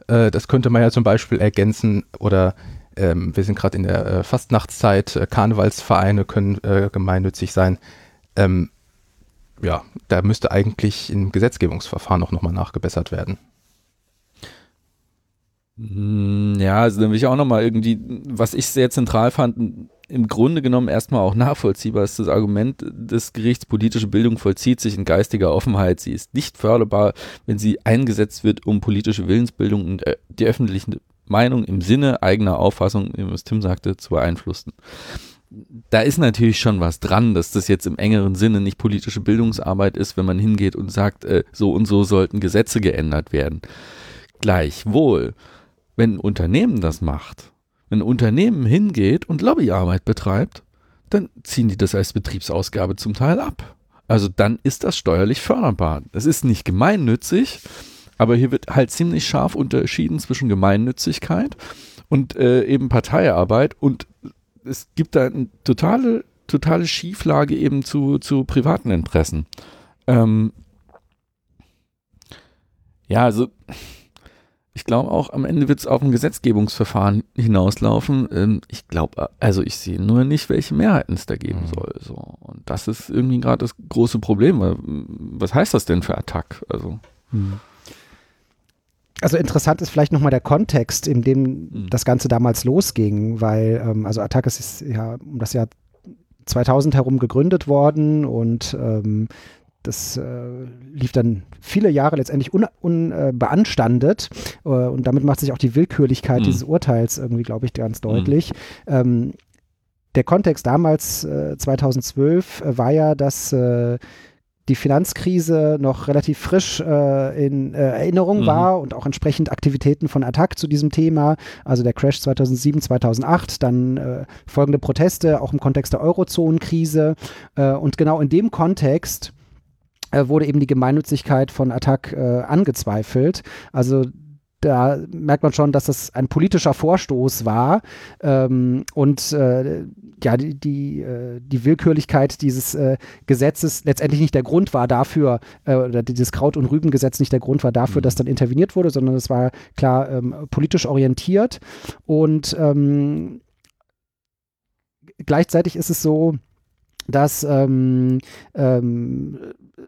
S2: Äh, das könnte man ja zum Beispiel ergänzen oder ähm, wir sind gerade in der äh, Fastnachtszeit, äh, Karnevalsvereine können äh, gemeinnützig sein. Ähm, ja, da müsste eigentlich im Gesetzgebungsverfahren auch nochmal nachgebessert werden.
S1: Hm, ja, also dann will ich auch nochmal irgendwie, was ich sehr zentral fand, im Grunde genommen erstmal auch nachvollziehbar ist das Argument des Gerichts, politische Bildung vollzieht sich in geistiger Offenheit. Sie ist nicht förderbar, wenn sie eingesetzt wird, um politische Willensbildung und äh, die öffentliche Meinung im Sinne eigener Auffassung, was Tim sagte, zu beeinflussen. Da ist natürlich schon was dran, dass das jetzt im engeren Sinne nicht politische Bildungsarbeit ist, wenn man hingeht und sagt, äh, so und so sollten Gesetze geändert werden. Gleichwohl, wenn ein Unternehmen das macht, wenn ein Unternehmen hingeht und Lobbyarbeit betreibt, dann ziehen die das als Betriebsausgabe zum Teil ab. Also dann ist das steuerlich förderbar. Das ist nicht gemeinnützig, aber hier wird halt ziemlich scharf unterschieden zwischen Gemeinnützigkeit und äh, eben Parteiarbeit und es gibt da eine totale, totale Schieflage eben zu, zu privaten Interessen. Ähm ja, also ich glaube auch, am Ende wird es auf ein Gesetzgebungsverfahren hinauslaufen. Ähm, ich glaube, also ich sehe nur nicht, welche Mehrheiten es da geben mhm. soll. So. Und das ist irgendwie gerade das große Problem. Weil, was heißt das denn für Attack? Also. Mhm.
S4: Also interessant ist vielleicht nochmal der Kontext, in dem mhm. das Ganze damals losging, weil ähm, also Attack ist ja um das Jahr 2000 herum gegründet worden und ähm, das äh, lief dann viele Jahre letztendlich unbeanstandet un, äh, äh, und damit macht sich auch die Willkürlichkeit mhm. dieses Urteils irgendwie, glaube ich, ganz deutlich. Mhm. Ähm, der Kontext damals, äh, 2012, äh, war ja, dass äh, die Finanzkrise noch relativ frisch äh, in äh, Erinnerung mhm. war und auch entsprechend Aktivitäten von Attac zu diesem Thema, also der Crash 2007, 2008, dann äh, folgende Proteste, auch im Kontext der Eurozonenkrise. und genau in dem Kontext äh, wurde eben die Gemeinnützigkeit von Attac äh, angezweifelt. Also da merkt man schon, dass das ein politischer Vorstoß war ähm, und äh, ja, die, die, äh, die Willkürlichkeit dieses äh, Gesetzes letztendlich nicht der Grund war dafür, äh, oder dieses Kraut- und Rübengesetz nicht der Grund war dafür, mhm. dass dann interveniert wurde, sondern es war klar ähm, politisch orientiert und ähm, gleichzeitig ist es so, dass ähm, ähm,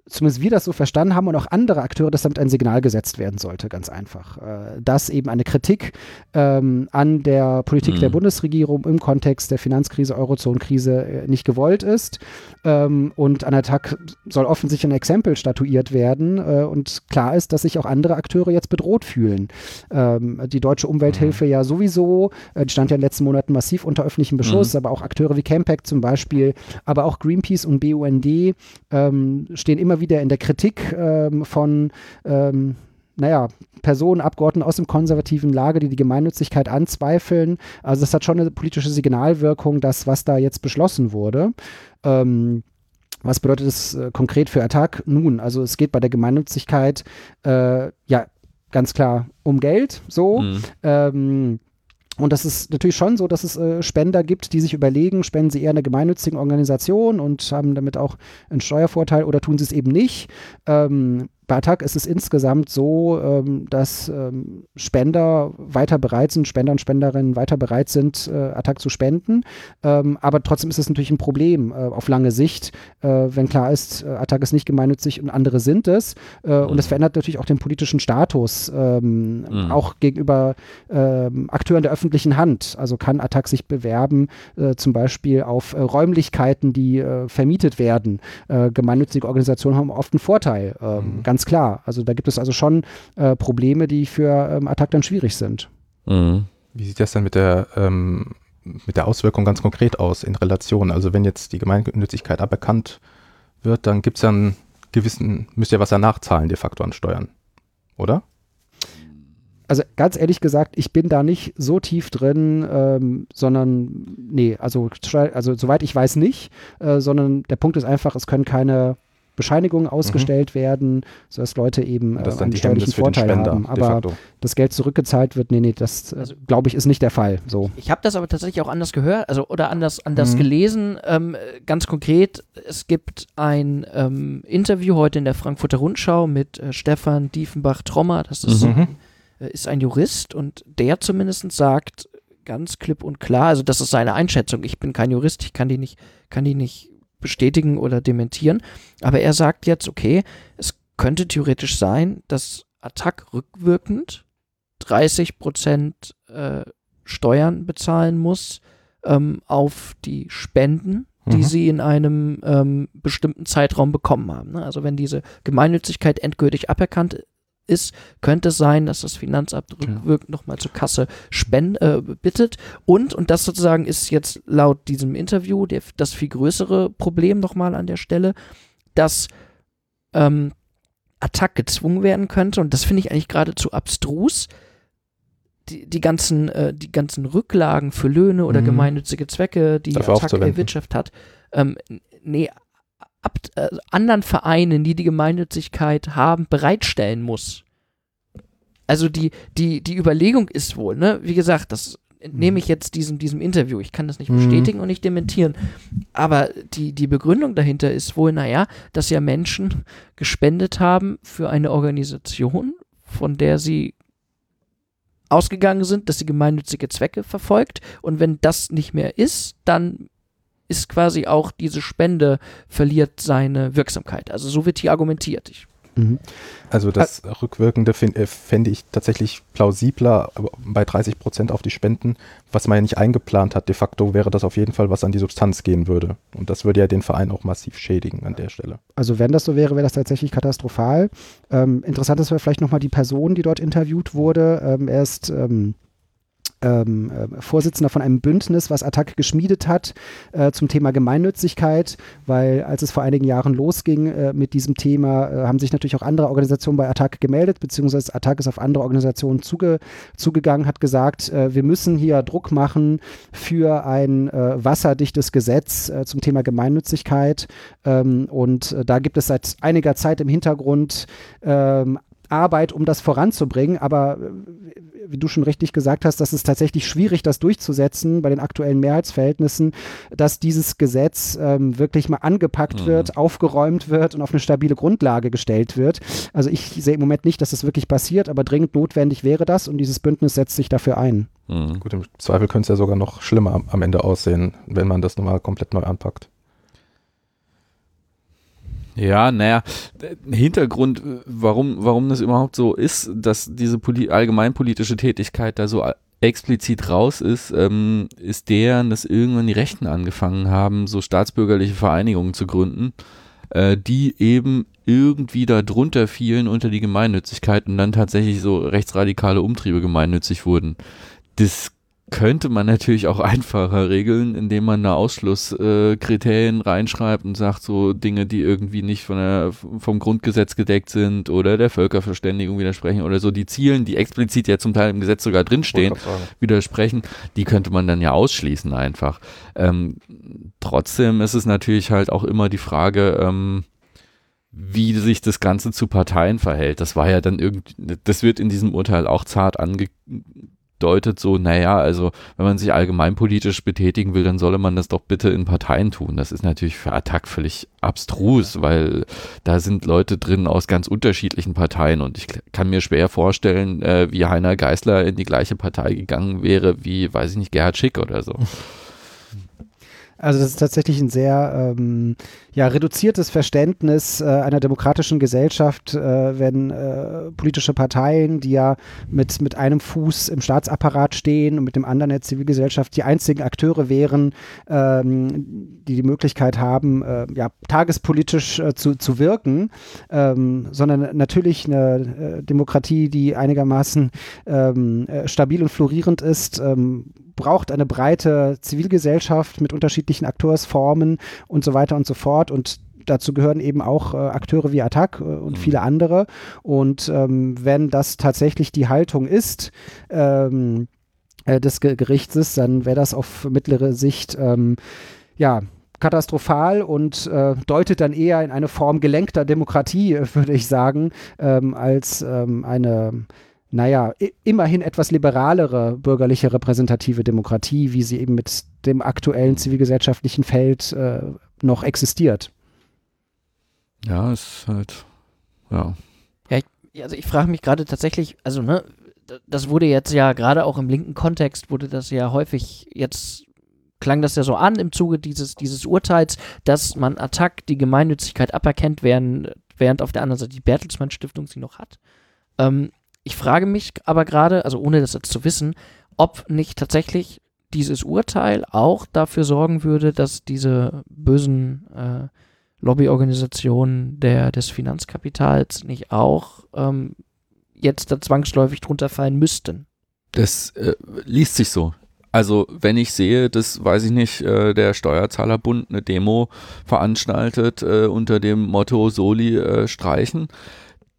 S4: zumindest wir das so verstanden haben und auch andere Akteure, dass damit ein Signal gesetzt werden sollte, ganz einfach. Äh, dass eben eine Kritik ähm, an der Politik mhm. der Bundesregierung im Kontext der Finanzkrise, Eurozonenkrise äh, nicht gewollt ist. Ähm, und an Attac soll offensichtlich ein Exempel statuiert werden. Äh, und klar ist, dass sich auch andere Akteure jetzt bedroht fühlen. Ähm, die Deutsche Umwelthilfe mhm. ja sowieso, äh, die stand ja in den letzten Monaten massiv unter öffentlichem Beschuss, mhm. aber auch Akteure wie Campact zum Beispiel, aber auch Greenpeace und BUND ähm, stehen immer wieder in der Kritik ähm, von ähm, naja, Personen, Abgeordneten aus dem konservativen Lager, die die Gemeinnützigkeit anzweifeln. Also das hat schon eine politische Signalwirkung, das, was da jetzt beschlossen wurde. Ähm, was bedeutet das äh, konkret für Attac? Nun, also es geht bei der Gemeinnützigkeit äh, ja ganz klar um Geld, so. Mhm. Ähm, und das ist natürlich schon so, dass es äh, Spender gibt, die sich überlegen, spenden sie eher einer gemeinnützigen Organisation und haben damit auch einen Steuervorteil oder tun sie es eben nicht. Ähm, bei Attac ist es insgesamt so, ähm, dass ähm, Spender weiter bereit sind, Spender und Spenderinnen weiter bereit sind, äh, Attac zu spenden. Ähm, aber trotzdem ist es natürlich ein Problem äh, auf lange Sicht, äh, wenn klar ist, äh, Attac ist nicht gemeinnützig und andere sind es. Äh, mhm. Und es verändert natürlich auch den politischen Status, ähm, mhm. auch gegenüber ähm, Akteuren der öffentlichen Hand. Also kann Attac sich bewerben, äh, zum Beispiel auf Räumlichkeiten, die vermietet werden. gemeinnützige Organisationen haben oft einen Vorteil. Ähm, mhm Ganz klar. Also da gibt es also schon äh, Probleme, die für ähm, Attac dann schwierig sind.
S2: Mhm. Wie sieht das dann mit der, ähm, mit der Auswirkung ganz konkret aus in Relation? Also wenn jetzt die Gemeinnützigkeit aberkannt wird, dann gibt es ja einen gewissen, müsst ihr was ja nachzahlen de facto an Steuern, oder?
S4: also ganz ehrlich gesagt, ich bin da nicht so tief drin, ähm, sondern nee, also, also soweit ich weiß nicht, äh, sondern der Punkt ist einfach, es können keine Bescheinigungen ausgestellt mhm. werden, sodass Leute eben
S2: äh, einen steuerlichen Vorteil Spender, haben.
S4: Aber das Geld zurückgezahlt wird, nee, nee, das äh, also, glaube ich ist nicht der Fall. So.
S3: Ich habe das aber tatsächlich auch anders gehört, also oder anders, anders mhm. gelesen. Ähm, ganz konkret, es gibt ein ähm, Interview heute in der Frankfurter Rundschau mit äh, Stefan Diefenbach-Trommer, das ist, mhm. äh, ist ein Jurist und der zumindest sagt, ganz klipp und klar, also das ist seine Einschätzung. Ich bin kein Jurist, ich kann die nicht, kann die nicht bestätigen oder dementieren. Aber er sagt jetzt, okay, es könnte theoretisch sein, dass Attac rückwirkend 30 Prozent äh, Steuern bezahlen muss ähm, auf die Spenden, die mhm. sie in einem ähm, bestimmten Zeitraum bekommen haben. Ne? Also wenn diese Gemeinnützigkeit endgültig aberkannt ist, könnte es sein, dass das Finanzamt rückwirkend ja. nochmal zur Kasse spend, äh, bittet. Und, und das sozusagen ist jetzt laut diesem Interview der, das viel größere Problem nochmal an der Stelle, dass ähm, Attack gezwungen werden könnte. Und das finde ich eigentlich geradezu abstrus. Die, die, ganzen, äh, die ganzen Rücklagen für Löhne oder mhm. gemeinnützige Zwecke, die
S2: Dafür
S3: Attac erwirtschaftet hat, ähm, nee, ab, äh, anderen Vereinen, die die Gemeinnützigkeit haben, bereitstellen muss. Also die, die, die Überlegung ist wohl, ne, wie gesagt, das entnehme ich jetzt diesem, diesem Interview. Ich kann das nicht mhm. bestätigen und nicht dementieren. Aber die, die Begründung dahinter ist wohl, naja, dass ja Menschen gespendet haben für eine Organisation, von der sie ausgegangen sind, dass sie gemeinnützige Zwecke verfolgt. Und wenn das nicht mehr ist, dann ist quasi auch diese Spende verliert seine Wirksamkeit. Also so wird hier argumentiert. Ich
S2: mhm. also das Ä Rückwirkende äh, fände ich tatsächlich plausibler bei 30 Prozent auf die Spenden, was man ja nicht eingeplant hat. De facto wäre das auf jeden Fall, was an die Substanz gehen würde. Und das würde ja den Verein auch massiv schädigen an der Stelle.
S4: Also wenn das so wäre, wäre das tatsächlich katastrophal. Ähm, interessant ist vielleicht nochmal die Person, die dort interviewt wurde. Ähm, er ist ähm, ähm, äh, Vorsitzender von einem Bündnis, was Attac geschmiedet hat äh, zum Thema Gemeinnützigkeit, weil als es vor einigen Jahren losging äh, mit diesem Thema, äh, haben sich natürlich auch andere Organisationen bei Attac gemeldet, beziehungsweise Attac ist auf andere Organisationen zuge zugegangen, hat gesagt, äh, wir müssen hier Druck machen für ein wasserdichtes Gesetz zum Thema Gemeinnützigkeit. Ähm, und da gibt es seit einiger Zeit im Hintergrund ähm, Arbeit, um das voranzubringen. Aber äh, wie du schon richtig gesagt hast, das ist tatsächlich schwierig, das durchzusetzen bei den aktuellen Mehrheitsverhältnissen, dass dieses Gesetz ähm, wirklich mal angepackt mhm. wird, aufgeräumt wird und auf eine stabile Grundlage gestellt wird. Also ich sehe im Moment nicht, dass das wirklich passiert, aber dringend notwendig wäre das und dieses Bündnis setzt sich dafür ein.
S2: Mhm. Gut, im Zweifel könnte es ja sogar noch schlimmer am, am Ende aussehen, wenn man das nochmal komplett neu anpackt.
S1: Ja, naja, Hintergrund, warum, warum das überhaupt so ist, dass diese Poli allgemeinpolitische Tätigkeit da so explizit raus ist, ähm, ist der, dass irgendwann die Rechten angefangen haben, so staatsbürgerliche Vereinigungen zu gründen, äh, die eben irgendwie da drunter fielen unter die Gemeinnützigkeit und dann tatsächlich so rechtsradikale Umtriebe gemeinnützig wurden. Das könnte man natürlich auch einfacher regeln, indem man da Ausschlusskriterien reinschreibt und sagt, so Dinge, die irgendwie nicht von der, vom Grundgesetz gedeckt sind oder der Völkerverständigung widersprechen oder so, die Zielen, die explizit ja zum Teil im Gesetz sogar drinstehen, widersprechen, die könnte man dann ja ausschließen einfach. Ähm, trotzdem ist es natürlich halt auch immer die Frage, ähm, wie sich das Ganze zu Parteien verhält. Das war ja dann irgendwie, das wird in diesem Urteil auch zart ange deutet so, naja, also wenn man sich allgemeinpolitisch betätigen will, dann solle man das doch bitte in Parteien tun. Das ist natürlich für Attac völlig abstrus, weil da sind Leute drin aus ganz unterschiedlichen Parteien und ich kann mir schwer vorstellen, äh, wie Heiner Geißler in die gleiche Partei gegangen wäre wie, weiß ich nicht, Gerhard Schick oder so.
S4: Also das ist tatsächlich ein sehr ähm, ja, reduziertes Verständnis äh, einer demokratischen Gesellschaft, äh, wenn äh, politische Parteien, die ja mit, mit einem Fuß im Staatsapparat stehen und mit dem anderen der Zivilgesellschaft die einzigen Akteure wären, ähm, die die Möglichkeit haben, äh, ja, tagespolitisch äh, zu, zu wirken, ähm, sondern natürlich eine äh, Demokratie, die einigermaßen ähm, stabil und florierend ist, ähm, braucht eine breite Zivilgesellschaft mit unterschiedlichen Akteursformen und so weiter und so fort. Und dazu gehören eben auch äh, Akteure wie Attac äh, und mhm. viele andere. Und ähm, wenn das tatsächlich die Haltung ist, ähm, äh, des Ge Gerichts dann wäre das auf mittlere Sicht ähm, ja katastrophal und äh, deutet dann eher in eine Form gelenkter Demokratie, würde ich sagen, ähm, als ähm, eine naja, immerhin etwas liberalere bürgerliche repräsentative Demokratie, wie sie eben mit dem aktuellen zivilgesellschaftlichen Feld äh, noch existiert.
S1: Ja, ist halt, ja.
S3: Ja, ich, also ich frage mich gerade tatsächlich, also ne, das wurde jetzt ja gerade auch im linken Kontext wurde das ja häufig jetzt klang das ja so an im Zuge dieses, dieses Urteils, dass man Attac die Gemeinnützigkeit aberkennt, während, während auf der anderen Seite die Bertelsmann Stiftung sie noch hat. Ähm, ich frage mich aber gerade, also ohne das jetzt zu wissen, ob nicht tatsächlich dieses Urteil auch dafür sorgen würde, dass diese bösen äh, Lobbyorganisationen der, des Finanzkapitals nicht auch ähm, jetzt da zwangsläufig drunter fallen müssten.
S1: Das äh, liest sich so. Also wenn ich sehe, dass, weiß ich nicht, äh, der Steuerzahlerbund eine Demo veranstaltet äh, unter dem Motto Soli äh, streichen,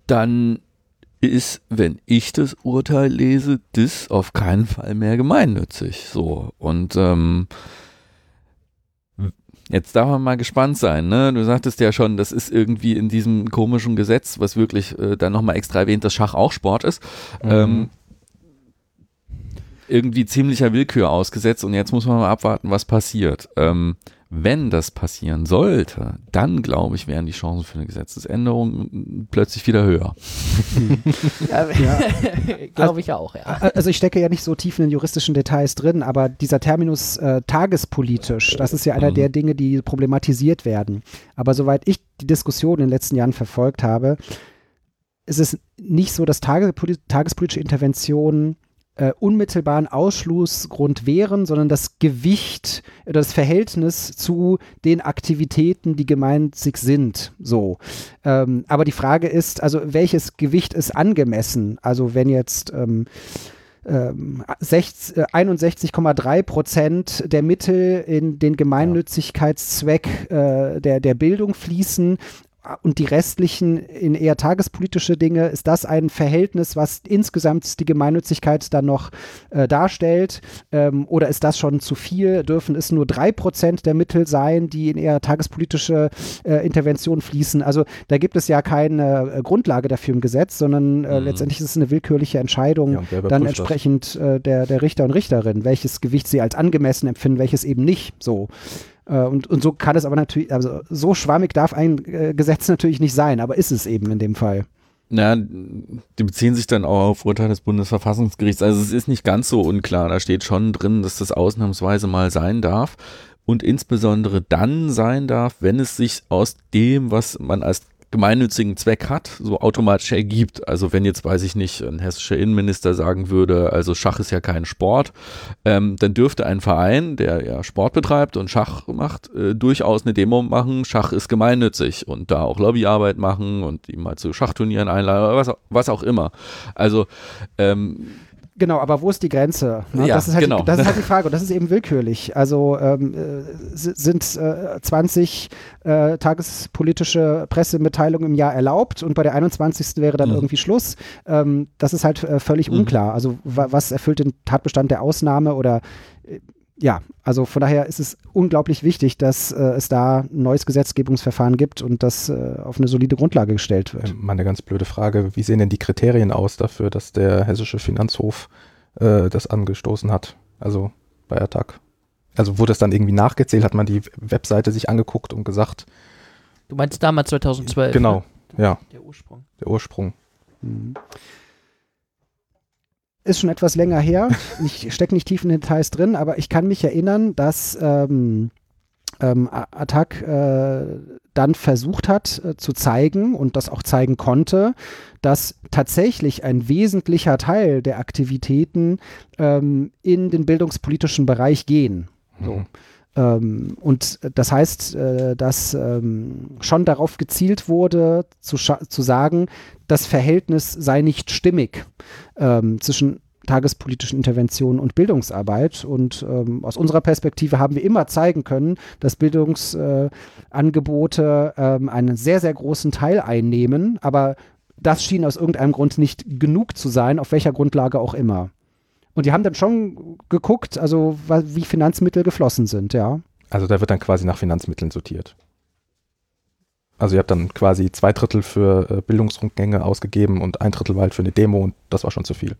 S1: dann ist, wenn ich das Urteil lese, das auf keinen Fall mehr gemeinnützig. So. Und ähm, Jetzt darf man mal gespannt sein, ne? Du sagtest ja schon, das ist irgendwie in diesem komischen Gesetz, was wirklich äh, dann nochmal extra erwähnt, dass Schach auch Sport ist, mhm. ähm, irgendwie ziemlicher Willkür ausgesetzt und jetzt muss man mal abwarten, was passiert. Ähm, wenn das passieren sollte, dann glaube ich, wären die Chancen für eine Gesetzesänderung plötzlich wieder höher.
S3: ja, ja. glaube ich auch, ja.
S4: Also ich stecke ja nicht so tief in den juristischen Details drin, aber dieser Terminus äh, tagespolitisch, das ist ja einer mhm. der Dinge, die problematisiert werden. Aber soweit ich die Diskussion in den letzten Jahren verfolgt habe, ist es nicht so, dass tagespolitische Interventionen äh, unmittelbaren Ausschlussgrund wären, sondern das Gewicht, das Verhältnis zu den Aktivitäten, die gemeinsig sind. So. Ähm, aber die Frage ist, also welches Gewicht ist angemessen? Also wenn jetzt ähm, ähm, 61,3 Prozent der Mittel in den Gemeinnützigkeitszweck äh, der, der Bildung fließen und die restlichen in eher tagespolitische Dinge, ist das ein Verhältnis, was insgesamt die Gemeinnützigkeit dann noch äh, darstellt? Ähm, oder ist das schon zu viel? Dürfen es nur drei Prozent der Mittel sein, die in eher tagespolitische äh, Interventionen fließen? Also da gibt es ja keine äh, Grundlage dafür im Gesetz, sondern äh, mhm. letztendlich ist es eine willkürliche Entscheidung, ja, dann entsprechend äh, der, der Richter und Richterin, welches Gewicht sie als angemessen empfinden, welches eben nicht so. Äh, und, und so kann es aber natürlich, also so schwammig darf ein äh, Gesetz natürlich nicht sein, aber ist es eben in dem Fall.
S1: Na, die beziehen sich dann auch auf Urteil des Bundesverfassungsgerichts. Also es ist nicht ganz so unklar. Da steht schon drin, dass das ausnahmsweise mal sein darf und insbesondere dann sein darf, wenn es sich aus dem, was man als gemeinnützigen Zweck hat, so automatisch ergibt. Also wenn jetzt, weiß ich nicht, ein hessischer Innenminister sagen würde, also Schach ist ja kein Sport, ähm, dann dürfte ein Verein, der ja Sport betreibt und Schach macht, äh, durchaus eine Demo machen, Schach ist gemeinnützig und da auch Lobbyarbeit machen und ihm mal zu Schachturnieren einladen, was, was auch immer. Also ähm,
S4: Genau, aber wo ist die Grenze?
S1: Ne? Ja,
S4: das, ist halt
S1: genau.
S4: die, das ist halt die Frage und das ist eben willkürlich. Also ähm, äh, sind äh, 20 äh, tagespolitische Pressemitteilungen im Jahr erlaubt und bei der 21. wäre dann mhm. irgendwie Schluss. Ähm, das ist halt äh, völlig mhm. unklar. Also was erfüllt den Tatbestand der Ausnahme oder äh, ja, also von daher ist es unglaublich wichtig, dass äh, es da ein neues Gesetzgebungsverfahren gibt und das äh, auf eine solide Grundlage gestellt wird.
S2: Ähm, mal eine ganz blöde Frage. Wie sehen denn die Kriterien aus dafür, dass der hessische Finanzhof äh, das angestoßen hat? Also bei Attac. Also wurde es dann irgendwie nachgezählt? Hat man die Webseite sich angeguckt und gesagt?
S3: Du meinst damals 2012?
S2: Genau, ne? ja.
S3: Der Ursprung.
S2: Der Ursprung.
S4: Mhm ist schon etwas länger her. Ich stecke nicht tief in den Details drin, aber ich kann mich erinnern, dass ähm, ähm, Attac äh, dann versucht hat äh, zu zeigen und das auch zeigen konnte, dass tatsächlich ein wesentlicher Teil der Aktivitäten ähm, in den bildungspolitischen Bereich gehen. So. Mhm. Ähm, und das heißt, äh, dass ähm, schon darauf gezielt wurde, zu, zu sagen, das Verhältnis sei nicht stimmig ähm, zwischen tagespolitischen Interventionen und Bildungsarbeit. Und ähm, aus unserer Perspektive haben wir immer zeigen können, dass Bildungsangebote äh, ähm, einen sehr, sehr großen Teil einnehmen. Aber das schien aus irgendeinem Grund nicht genug zu sein, auf welcher Grundlage auch immer. Und die haben dann schon geguckt, also wie Finanzmittel geflossen sind, ja.
S2: Also da wird dann quasi nach Finanzmitteln sortiert. Also ihr habt dann quasi zwei Drittel für äh, Bildungsrundgänge ausgegeben und ein Drittel war halt für eine Demo und das war schon zu viel.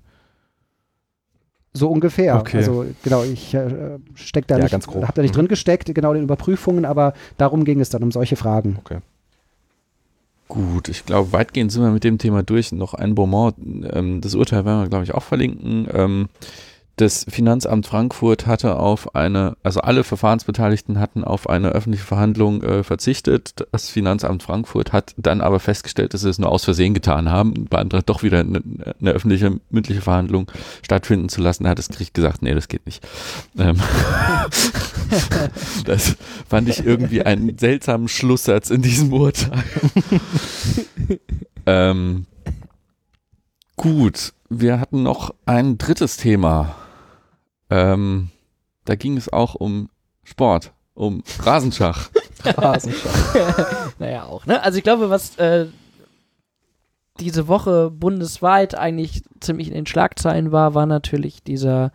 S4: So ungefähr.
S2: Okay.
S4: Also genau, ich äh, steck da
S2: ja,
S4: nicht, habe da nicht mhm. drin gesteckt, genau in den Überprüfungen, aber darum ging es dann um solche Fragen.
S2: Okay.
S1: Gut, ich glaube, weitgehend sind wir mit dem Thema durch. Noch ein Beaumont, ähm, das Urteil werden wir, glaube ich, auch verlinken. Ähm, das Finanzamt Frankfurt hatte auf eine, also alle Verfahrensbeteiligten hatten auf eine öffentliche Verhandlung äh, verzichtet. Das Finanzamt Frankfurt hat dann aber festgestellt, dass sie es nur aus Versehen getan haben, beantragt doch wieder eine, eine, öffentliche mündliche Verhandlung stattfinden zu lassen. Da hat das Gericht gesagt, nee, das geht nicht. Ähm das fand ich irgendwie einen seltsamen Schlusssatz in diesem Urteil. ähm, gut, wir hatten noch ein drittes Thema ähm, da ging es auch um Sport, um Rasenschach.
S3: Rasenschach. naja, auch, ne? Also ich glaube, was äh, diese Woche bundesweit eigentlich ziemlich in den Schlagzeilen war, war natürlich dieser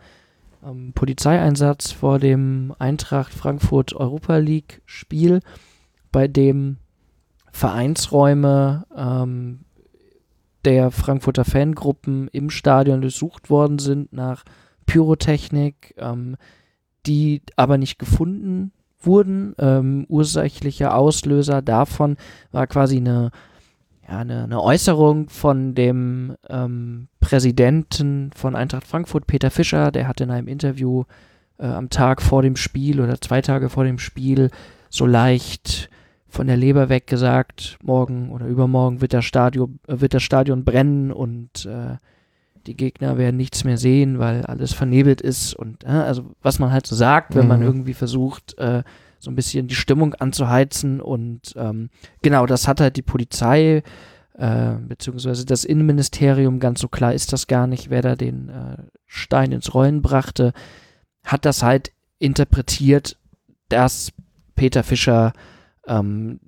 S3: ähm, Polizeieinsatz vor dem Eintracht Frankfurt Europa League Spiel, bei dem Vereinsräume ähm, der Frankfurter Fangruppen im Stadion durchsucht worden sind nach Pyrotechnik, ähm, die aber nicht gefunden wurden. Ähm, ursächlicher Auslöser davon war quasi eine, ja, eine, eine Äußerung von dem ähm, Präsidenten von Eintracht Frankfurt, Peter Fischer, der hat in einem Interview äh, am Tag vor dem Spiel oder zwei Tage vor dem Spiel so leicht von der Leber weg gesagt, morgen oder übermorgen wird das Stadion, äh, wird das Stadion brennen und äh, die Gegner werden nichts mehr sehen, weil alles vernebelt ist und äh, also was man halt so sagt, wenn mhm. man irgendwie versucht, äh, so ein bisschen die Stimmung anzuheizen und ähm, genau, das hat halt die Polizei äh, beziehungsweise das Innenministerium, ganz so klar ist das gar nicht, wer da den äh, Stein ins Rollen brachte, hat das halt interpretiert, dass Peter Fischer ähm,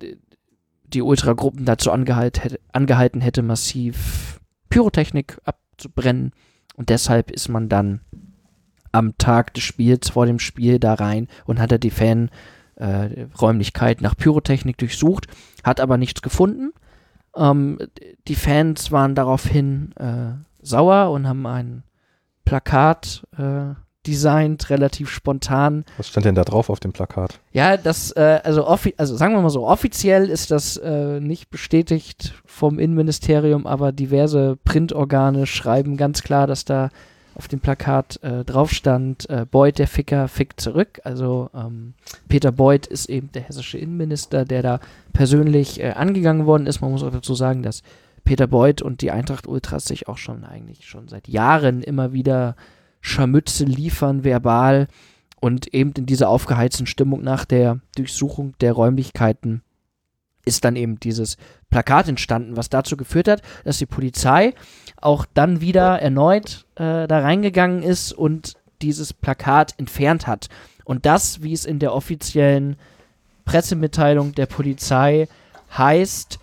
S3: die Ultragruppen dazu angehalt, hätte, angehalten hätte, massiv Pyrotechnik abzubrennen. Und deshalb ist man dann am Tag des Spiels, vor dem Spiel, da rein und hat er die Fanräumlichkeit äh, nach Pyrotechnik durchsucht, hat aber nichts gefunden. Ähm, die Fans waren daraufhin äh, sauer und haben ein Plakat äh, designt, relativ spontan.
S2: Was stand denn da drauf auf dem Plakat?
S3: Ja, das, äh, also, also sagen wir mal so, offiziell ist das äh, nicht bestätigt vom Innenministerium, aber diverse Printorgane schreiben ganz klar, dass da auf dem Plakat äh, drauf stand, äh, Beuth, der Ficker, fickt zurück. Also ähm, Peter Beuth ist eben der hessische Innenminister, der da persönlich äh, angegangen worden ist. Man muss auch dazu sagen, dass Peter Beuth und die Eintracht Ultras sich auch schon eigentlich schon seit Jahren immer wieder Scharmütze liefern, verbal und eben in dieser aufgeheizten Stimmung nach der Durchsuchung der Räumlichkeiten ist dann eben dieses Plakat entstanden, was dazu geführt hat, dass die Polizei auch dann wieder erneut äh, da reingegangen ist und dieses Plakat entfernt hat. Und das, wie es in der offiziellen Pressemitteilung der Polizei heißt,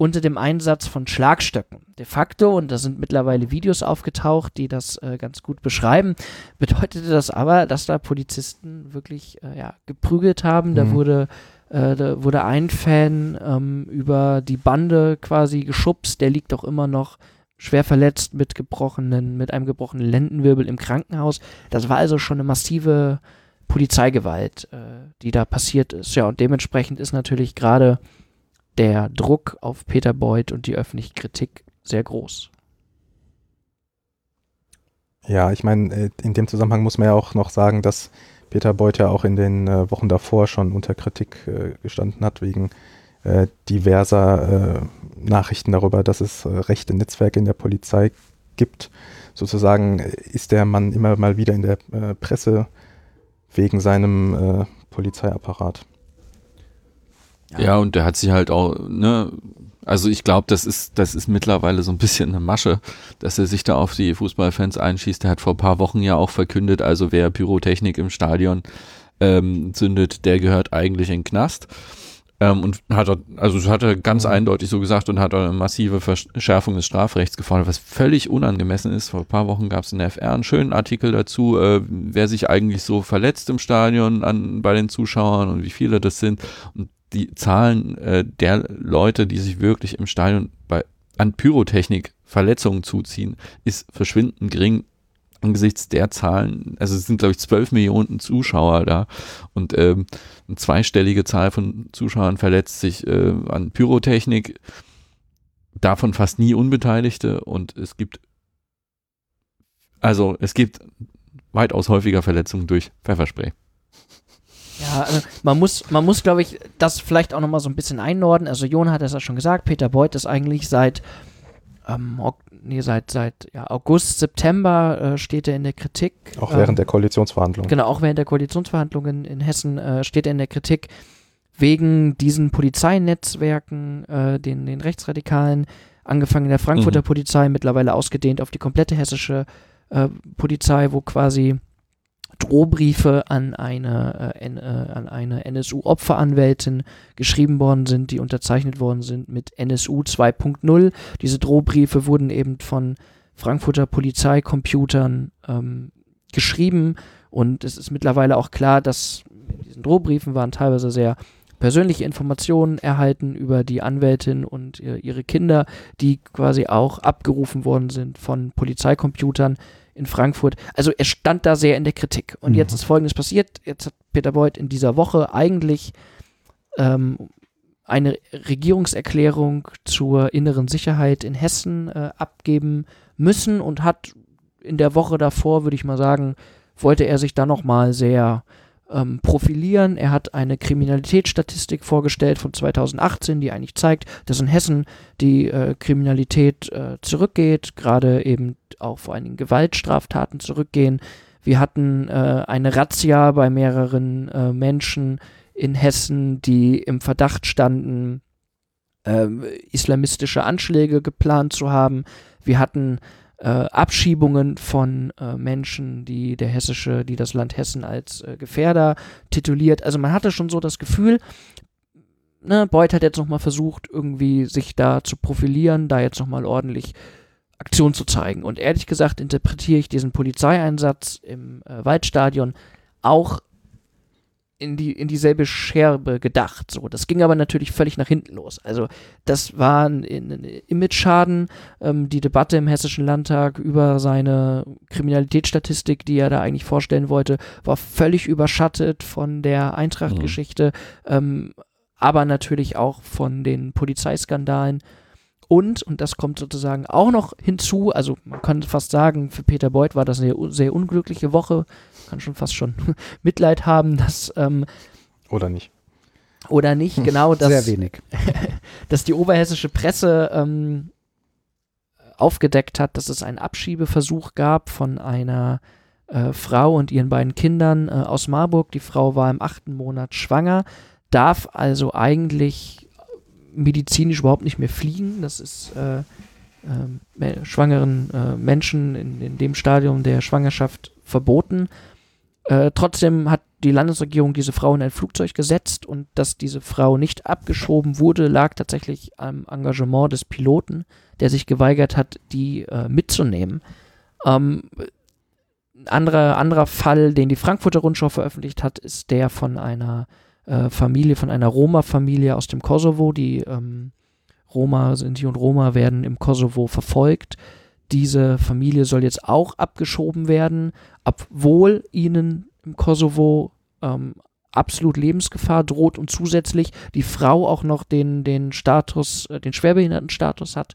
S3: unter dem Einsatz von Schlagstöcken. De facto, und da sind mittlerweile Videos aufgetaucht, die das äh, ganz gut beschreiben, bedeutete das aber, dass da Polizisten wirklich äh, ja, geprügelt haben. Mhm. Da wurde äh, da wurde ein Fan ähm, über die Bande quasi geschubst, der liegt auch immer noch schwer verletzt mit gebrochenen, mit einem gebrochenen Lendenwirbel im Krankenhaus. Das war also schon eine massive Polizeigewalt, äh, die da passiert ist. Ja, und dementsprechend ist natürlich gerade der Druck auf Peter Beuth und die öffentliche Kritik sehr groß.
S2: Ja, ich meine, äh, in dem Zusammenhang muss man ja auch noch sagen, dass Peter Beuth ja auch in den äh, Wochen davor schon unter Kritik äh, gestanden hat, wegen äh, diverser äh, Nachrichten darüber, dass es äh, rechte Netzwerke in der Polizei gibt. Sozusagen ist der Mann immer mal wieder in der Presse wegen seinem Polizeiapparat.
S1: Ja. ja, und der hat sich halt auch, ne, also ich glaube, das ist, das ist mittlerweile so ein bisschen eine Masche, dass er sich da auf die Fußballfans einschießt. Der hat vor ein paar Wochen ja auch verkündet, also wer Pyrotechnik im Stadion ähm, zündet, der gehört eigentlich in den Knast. Ähm, und hat er, also hat er ganz mhm. eindeutig so gesagt und hat eine massive Verschärfung des Strafrechts gefordert, was völlig unangemessen ist. Vor ein paar Wochen gab es in der FR einen schönen Artikel dazu, äh, wer sich eigentlich so verletzt im Stadion an, bei den Zuschauern und wie viele das sind. Und die Zahlen äh, der Leute, die sich wirklich im Stadion bei, an Pyrotechnik Verletzungen zuziehen, ist verschwindend gering angesichts der Zahlen. Also es sind, glaube ich, 12 Millionen Zuschauer da und ähm, eine zweistellige Zahl von Zuschauern verletzt sich äh, an Pyrotechnik, davon fast nie Unbeteiligte und es gibt also es gibt weitaus häufiger Verletzungen durch Pfefferspray.
S3: Ja, also man muss, man muss, glaube ich, das vielleicht auch nochmal so ein bisschen einnorden. Also Jon hat es ja schon gesagt, Peter Beuth ist eigentlich seit, ähm, nee, seit, seit ja, August, September äh, steht er in der Kritik.
S2: Auch während ähm, der Koalitionsverhandlungen.
S3: Genau, auch während der Koalitionsverhandlungen in Hessen äh, steht er in der Kritik wegen diesen Polizeinetzwerken, äh, den, den Rechtsradikalen, angefangen in der Frankfurter mhm. Polizei, mittlerweile ausgedehnt auf die komplette hessische äh, Polizei, wo quasi Drohbriefe an eine, äh, äh an eine NSU-Opferanwältin geschrieben worden sind, die unterzeichnet worden sind mit NSU 2.0. Diese Drohbriefe wurden eben von Frankfurter Polizeicomputern ähm, geschrieben und es ist mittlerweile auch klar, dass in diesen Drohbriefen waren teilweise sehr persönliche Informationen erhalten über die Anwältin und äh, ihre Kinder, die quasi auch abgerufen worden sind von Polizeicomputern in Frankfurt. Also er stand da sehr in der Kritik. Und mhm. jetzt ist Folgendes passiert. Jetzt hat Peter Beuth in dieser Woche eigentlich ähm, eine Regierungserklärung zur inneren Sicherheit in Hessen äh, abgeben müssen und hat in der Woche davor, würde ich mal sagen, wollte er sich da nochmal sehr ähm, profilieren. Er hat eine Kriminalitätsstatistik vorgestellt von 2018, die eigentlich zeigt, dass in Hessen die äh, Kriminalität äh, zurückgeht, gerade eben auch vor allen Dingen Gewaltstraftaten zurückgehen. Wir hatten äh, eine Razzia bei mehreren äh, Menschen in Hessen, die im Verdacht standen, ähm, islamistische Anschläge geplant zu haben. Wir hatten äh, Abschiebungen von äh, Menschen, die der hessische, die das Land Hessen als äh, Gefährder tituliert. Also man hatte schon so das Gefühl, ne, Beuth hat jetzt nochmal versucht, irgendwie sich da zu profilieren, da jetzt nochmal ordentlich Aktion zu zeigen. Und ehrlich gesagt interpretiere ich diesen Polizeieinsatz im äh, Waldstadion auch in, die, in dieselbe Scherbe gedacht. So, das ging aber natürlich völlig nach hinten los. Also das war ein, ein Image-Schaden. Ähm, die Debatte im Hessischen Landtag über seine Kriminalitätsstatistik, die er da eigentlich vorstellen wollte, war völlig überschattet von der Eintracht-Geschichte, mhm. ähm, aber natürlich auch von den Polizeiskandalen. Und, und das kommt sozusagen auch noch hinzu, also man kann fast sagen, für Peter Beuth war das eine sehr unglückliche Woche, kann schon fast schon Mitleid haben, dass. Ähm,
S2: oder nicht.
S3: Oder nicht, hm, genau. Dass,
S4: Sehr wenig.
S3: dass die oberhessische Presse ähm, aufgedeckt hat, dass es einen Abschiebeversuch gab von einer äh, Frau und ihren beiden Kindern äh, aus Marburg. Die Frau war im achten Monat schwanger, darf also eigentlich medizinisch überhaupt nicht mehr fliegen. Das ist äh, äh, schwangeren äh, Menschen in, in dem Stadium der Schwangerschaft verboten. Äh, trotzdem hat die Landesregierung diese Frau in ein Flugzeug gesetzt und dass diese Frau nicht abgeschoben wurde, lag tatsächlich am Engagement des Piloten, der sich geweigert hat, die äh, mitzunehmen. Ähm, anderer, anderer Fall, den die Frankfurter Rundschau veröffentlicht hat, ist der von einer äh, Familie, von einer Roma-Familie aus dem Kosovo. Die ähm, Roma, Sinti und Roma werden im Kosovo verfolgt diese Familie soll jetzt auch abgeschoben werden, obwohl ihnen im Kosovo ähm, absolut Lebensgefahr droht und zusätzlich die Frau auch noch den, den Status, äh, den Schwerbehindertenstatus hat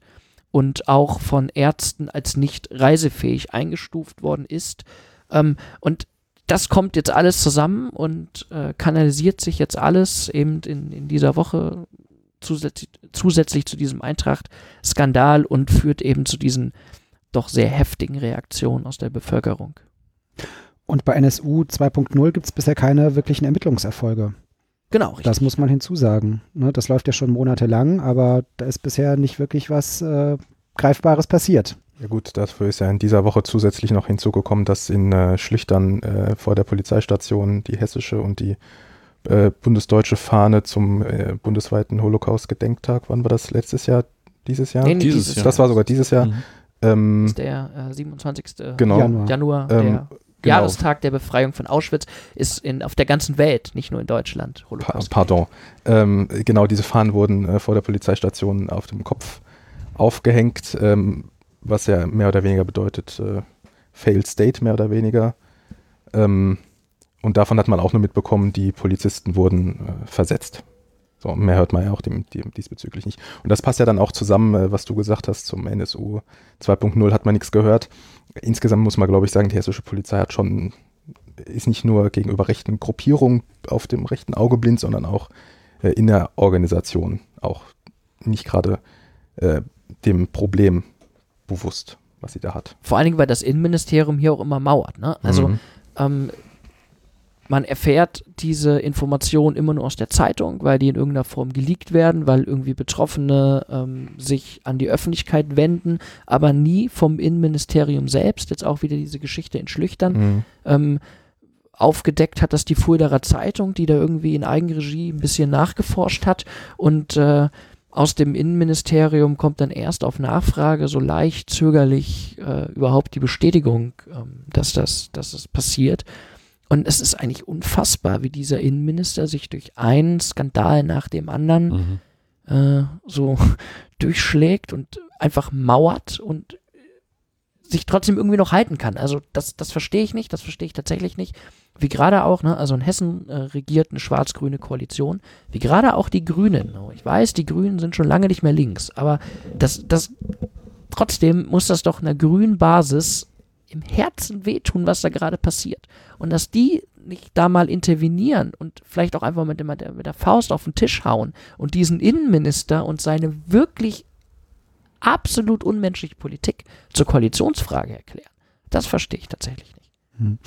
S3: und auch von Ärzten als nicht reisefähig eingestuft worden ist. Ähm, und das kommt jetzt alles zusammen und äh, kanalisiert sich jetzt alles eben in, in dieser Woche zusätzlich, zusätzlich zu diesem Eintracht-Skandal und führt eben zu diesen doch sehr heftigen Reaktionen aus der Bevölkerung.
S4: Und bei NSU 2.0 gibt es bisher keine wirklichen Ermittlungserfolge.
S3: Genau, richtig.
S4: Das muss man hinzusagen. Ne, das läuft ja schon monatelang, aber da ist bisher nicht wirklich was äh, Greifbares passiert.
S2: Ja gut, dafür ist ja in dieser Woche zusätzlich noch hinzugekommen, dass in äh, Schlüchtern äh, vor der Polizeistation die hessische und die äh, bundesdeutsche Fahne zum äh, bundesweiten Holocaust-Gedenktag, wann war das letztes Jahr, dieses Jahr?
S3: Nee, dieses, dieses Jahr.
S2: Das war sogar dieses Jahr. Mhm.
S3: Ähm, ist der äh, 27.
S2: Genau.
S3: Januar, Januar ähm, der genau. Jahrestag der Befreiung von Auschwitz, ist in, auf der ganzen Welt, nicht nur in Deutschland.
S2: Holocaust. Pa pardon. Ähm, genau, diese Fahnen wurden äh, vor der Polizeistation auf dem Kopf aufgehängt, ähm, was ja mehr oder weniger bedeutet, äh, Failed State mehr oder weniger. Ähm, und davon hat man auch nur mitbekommen, die Polizisten wurden äh, versetzt. So, mehr hört man ja auch dem, dem, diesbezüglich nicht. Und das passt ja dann auch zusammen, äh, was du gesagt hast, zum NSU 2.0 hat man nichts gehört. Insgesamt muss man, glaube ich, sagen, die hessische Polizei hat schon, ist nicht nur gegenüber rechten Gruppierungen auf dem rechten Auge blind, sondern auch äh, in der Organisation auch nicht gerade äh, dem Problem bewusst, was sie da hat.
S3: Vor allen Dingen, weil das Innenministerium hier auch immer mauert. Ne? Also mhm. ähm, man erfährt diese Informationen immer nur aus der Zeitung, weil die in irgendeiner Form geleakt werden, weil irgendwie Betroffene ähm, sich an die Öffentlichkeit wenden, aber nie vom Innenministerium selbst. Jetzt auch wieder diese Geschichte in Schlüchtern. Mhm. Ähm, aufgedeckt hat, dass die Fuldaer Zeitung, die da irgendwie in Eigenregie ein bisschen nachgeforscht hat und äh, aus dem Innenministerium kommt dann erst auf Nachfrage so leicht zögerlich äh, überhaupt die Bestätigung, ähm, dass, das, dass das passiert. Und es ist eigentlich unfassbar, wie dieser Innenminister sich durch einen Skandal nach dem anderen mhm. äh, so durchschlägt und einfach mauert und sich trotzdem irgendwie noch halten kann. Also das, das verstehe ich nicht, das verstehe ich tatsächlich nicht. Wie gerade auch, ne, also in Hessen äh, regiert eine schwarz-grüne Koalition, wie gerade auch die Grünen. Ich weiß, die Grünen sind schon lange nicht mehr links, aber das, das trotzdem muss das doch einer grünen Basis im Herzen wehtun, was da gerade passiert. Und dass die nicht da mal intervenieren und vielleicht auch einfach mit, mit, der, mit der Faust auf den Tisch hauen und diesen Innenminister und seine wirklich absolut unmenschliche Politik zur Koalitionsfrage erklären. Das verstehe ich tatsächlich nicht. Hm.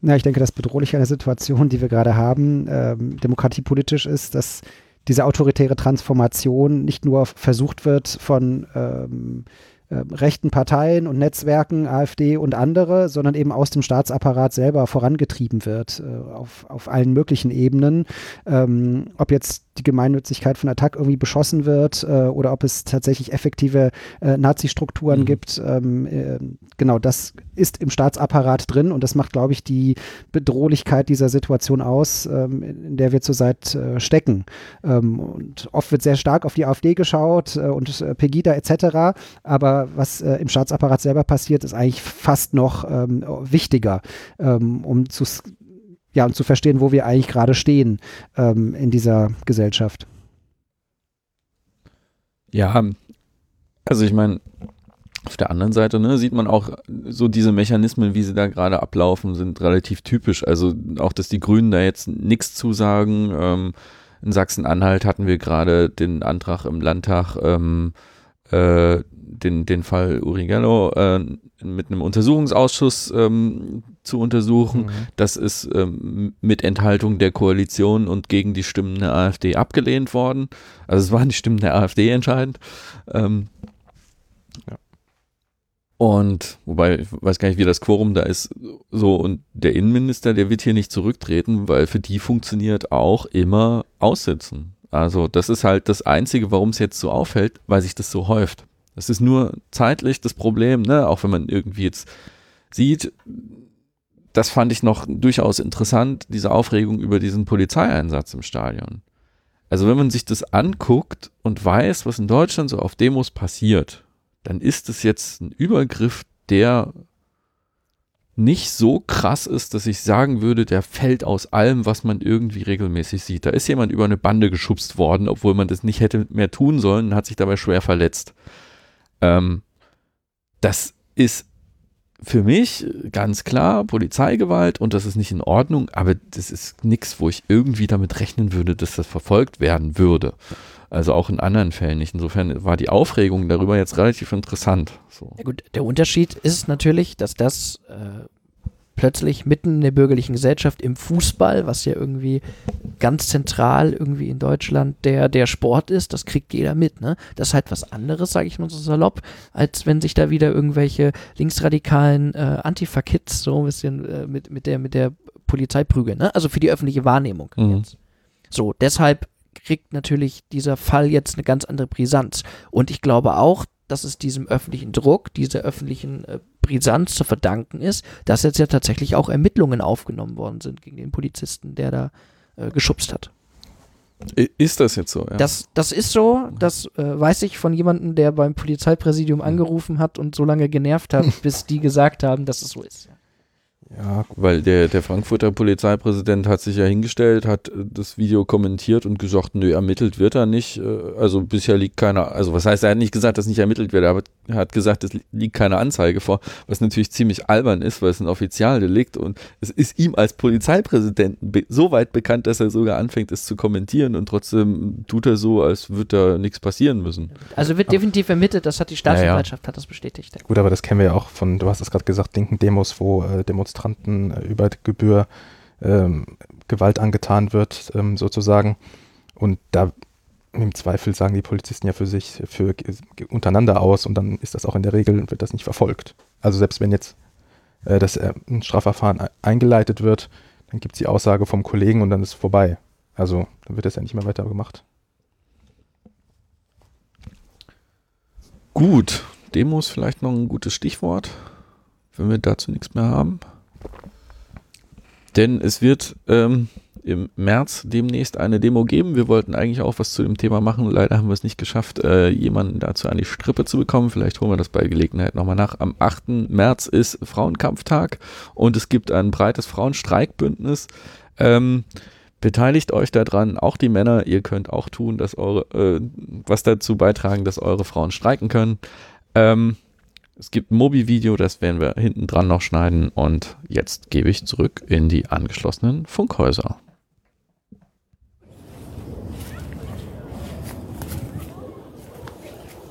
S4: Na, ich denke, das Bedrohliche an der Situation, die wir gerade haben, ähm, demokratiepolitisch ist, dass diese autoritäre Transformation nicht nur versucht wird von ähm, äh, rechten Parteien und Netzwerken, AfD und andere, sondern eben aus dem Staatsapparat selber vorangetrieben wird, äh, auf, auf allen möglichen Ebenen. Ähm, ob jetzt die Gemeinnützigkeit von Attac irgendwie beschossen wird äh, oder ob es tatsächlich effektive äh, Nazi-Strukturen mhm. gibt. Ähm, äh, genau, das ist im Staatsapparat drin und das macht, glaube ich, die Bedrohlichkeit dieser Situation aus, ähm, in der wir zurzeit äh, stecken. Ähm, und oft wird sehr stark auf die AfD geschaut äh, und äh, Pegida etc., aber was im Staatsapparat selber passiert, ist eigentlich fast noch ähm, wichtiger, ähm, um zu ja, und zu verstehen, wo wir eigentlich gerade stehen ähm, in dieser Gesellschaft.
S1: Ja, also ich meine, auf der anderen Seite ne, sieht man auch so diese Mechanismen, wie sie da gerade ablaufen, sind relativ typisch. Also auch, dass die Grünen da jetzt nichts zusagen. Ähm, in Sachsen-Anhalt hatten wir gerade den Antrag im Landtag, ähm, äh, den, den Fall Urigello äh, mit einem Untersuchungsausschuss ähm, zu untersuchen. Mhm. Das ist ähm, mit Enthaltung der Koalition und gegen die Stimmen der AfD abgelehnt worden. Also es waren die Stimmen der AfD entscheidend. Ähm, ja. Und wobei, ich weiß gar nicht, wie das Quorum da ist. So, und der Innenminister, der wird hier nicht zurücktreten, weil für die funktioniert auch immer Aussitzen. Also, das ist halt das Einzige, warum es jetzt so auffällt, weil sich das so häuft. Das ist nur zeitlich das Problem, ne? Auch wenn man irgendwie jetzt sieht, das fand ich noch durchaus interessant, diese Aufregung über diesen Polizeieinsatz im Stadion. Also wenn man sich das anguckt und weiß, was in Deutschland so auf Demos passiert, dann ist es jetzt ein Übergriff, der nicht so krass ist, dass ich sagen würde, der fällt aus allem, was man irgendwie regelmäßig sieht. Da ist jemand über eine Bande geschubst worden, obwohl man das nicht hätte mehr tun sollen und hat sich dabei schwer verletzt. Ähm, das ist für mich ganz klar Polizeigewalt und das ist nicht in Ordnung, aber das ist nichts, wo ich irgendwie damit rechnen würde, dass das verfolgt werden würde. Also auch in anderen Fällen nicht. Insofern war die Aufregung darüber jetzt relativ interessant. So.
S3: Ja gut, der Unterschied ist natürlich, dass das äh, plötzlich mitten in der bürgerlichen Gesellschaft im Fußball, was ja irgendwie ganz zentral irgendwie in Deutschland der, der Sport ist, das kriegt jeder mit. Ne? Das ist halt was anderes, sage ich mal so salopp, als wenn sich da wieder irgendwelche linksradikalen äh, Antifa-Kids so ein bisschen äh, mit, mit, der, mit der Polizei prügeln. Ne? Also für die öffentliche Wahrnehmung mhm. jetzt. So, deshalb kriegt natürlich dieser Fall jetzt eine ganz andere Brisanz. Und ich glaube auch, dass es diesem öffentlichen Druck, dieser öffentlichen äh, Brisanz zu verdanken ist, dass jetzt ja tatsächlich auch Ermittlungen aufgenommen worden sind gegen den Polizisten, der da äh, geschubst hat.
S1: Ist das jetzt so?
S3: Ja. Das, das ist so, das äh, weiß ich von jemandem, der beim Polizeipräsidium hm. angerufen hat und so lange genervt hat, bis die gesagt haben, dass es so ist. Ja.
S1: Ja, weil der, der Frankfurter Polizeipräsident hat sich ja hingestellt, hat äh, das Video kommentiert und gesagt, nö, ermittelt wird er nicht. Äh, also bisher liegt keiner, also was heißt, er hat nicht gesagt, dass nicht ermittelt wird, aber er hat gesagt, es liegt keine Anzeige vor, was natürlich ziemlich albern ist, weil es ein Offizialdelikt und es ist ihm als Polizeipräsidenten so weit bekannt, dass er sogar anfängt, es zu kommentieren und trotzdem tut er so, als würde da nichts passieren müssen.
S3: Also wird definitiv ermittelt, das hat die Staatsanwaltschaft, ja, ja. hat das bestätigt.
S2: Gut, aber das kennen wir ja auch von, du hast es gerade gesagt, linken Demos, wo äh, Demonstranten Demonstranten äh, über Gebühr ähm, Gewalt angetan wird, ähm, sozusagen. Und da im Zweifel sagen die Polizisten ja für sich, für untereinander aus und dann ist das auch in der Regel, wird das nicht verfolgt. Also selbst wenn jetzt äh, das äh, ein Strafverfahren eingeleitet wird, dann gibt es die Aussage vom Kollegen und dann ist es vorbei. Also dann wird das ja nicht mehr weiter gemacht.
S1: Gut, Demos vielleicht noch ein gutes Stichwort, wenn wir dazu nichts mehr haben. Denn es wird ähm, im März demnächst eine Demo geben. Wir wollten eigentlich auch was zu dem Thema machen. Leider haben wir es nicht geschafft, äh, jemanden dazu an die Strippe zu bekommen. Vielleicht holen wir das bei Gelegenheit nochmal nach. Am 8. März ist Frauenkampftag und es gibt ein breites Frauenstreikbündnis. Ähm, beteiligt euch daran, auch die Männer. Ihr könnt auch tun, dass eure, äh, was dazu beitragen, dass eure Frauen streiken können. Ähm, es gibt ein Mobi-Video, das werden wir hinten dran noch schneiden. Und jetzt gebe ich zurück in die angeschlossenen Funkhäuser.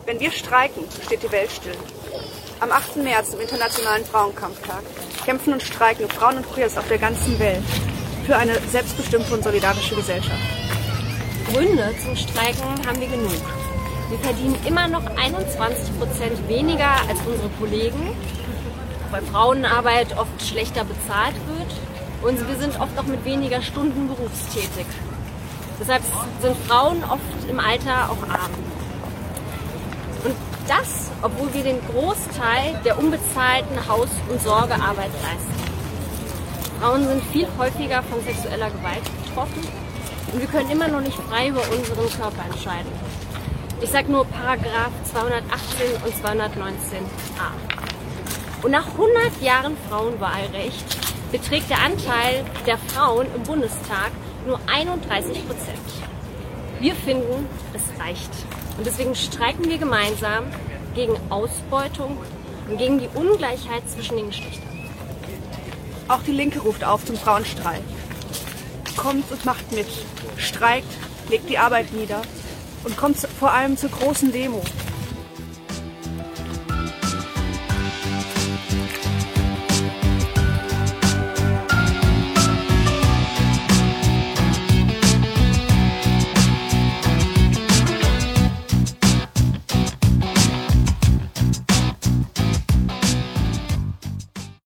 S5: Wenn wir streiken, steht die Welt still. Am 8. März, im Internationalen Frauenkampftag, kämpfen und streiken Frauen und Queers auf der ganzen Welt für eine selbstbestimmte und solidarische Gesellschaft.
S6: Gründe zum Streiken haben wir genug. Wir verdienen immer noch 21 Prozent weniger als unsere Kollegen, weil Frauenarbeit oft schlechter bezahlt wird und wir sind oft auch mit weniger Stunden berufstätig. Deshalb sind Frauen oft im Alter auch arm. Und das, obwohl wir den Großteil der unbezahlten Haus- und Sorgearbeit leisten. Frauen sind viel häufiger von sexueller Gewalt betroffen und wir können immer noch nicht frei über unseren Körper entscheiden. Ich sage nur Paragraph 218 und 219a. Und nach 100 Jahren Frauenwahlrecht beträgt der Anteil der Frauen im Bundestag nur 31 Prozent. Wir finden, es reicht. Und deswegen streiken wir gemeinsam gegen Ausbeutung und gegen die Ungleichheit zwischen den Geschlechtern.
S5: Auch die Linke ruft auf zum Frauenstreik. Kommt und macht mit. Streikt, legt die Arbeit nieder und kommt vor allem zur großen Demo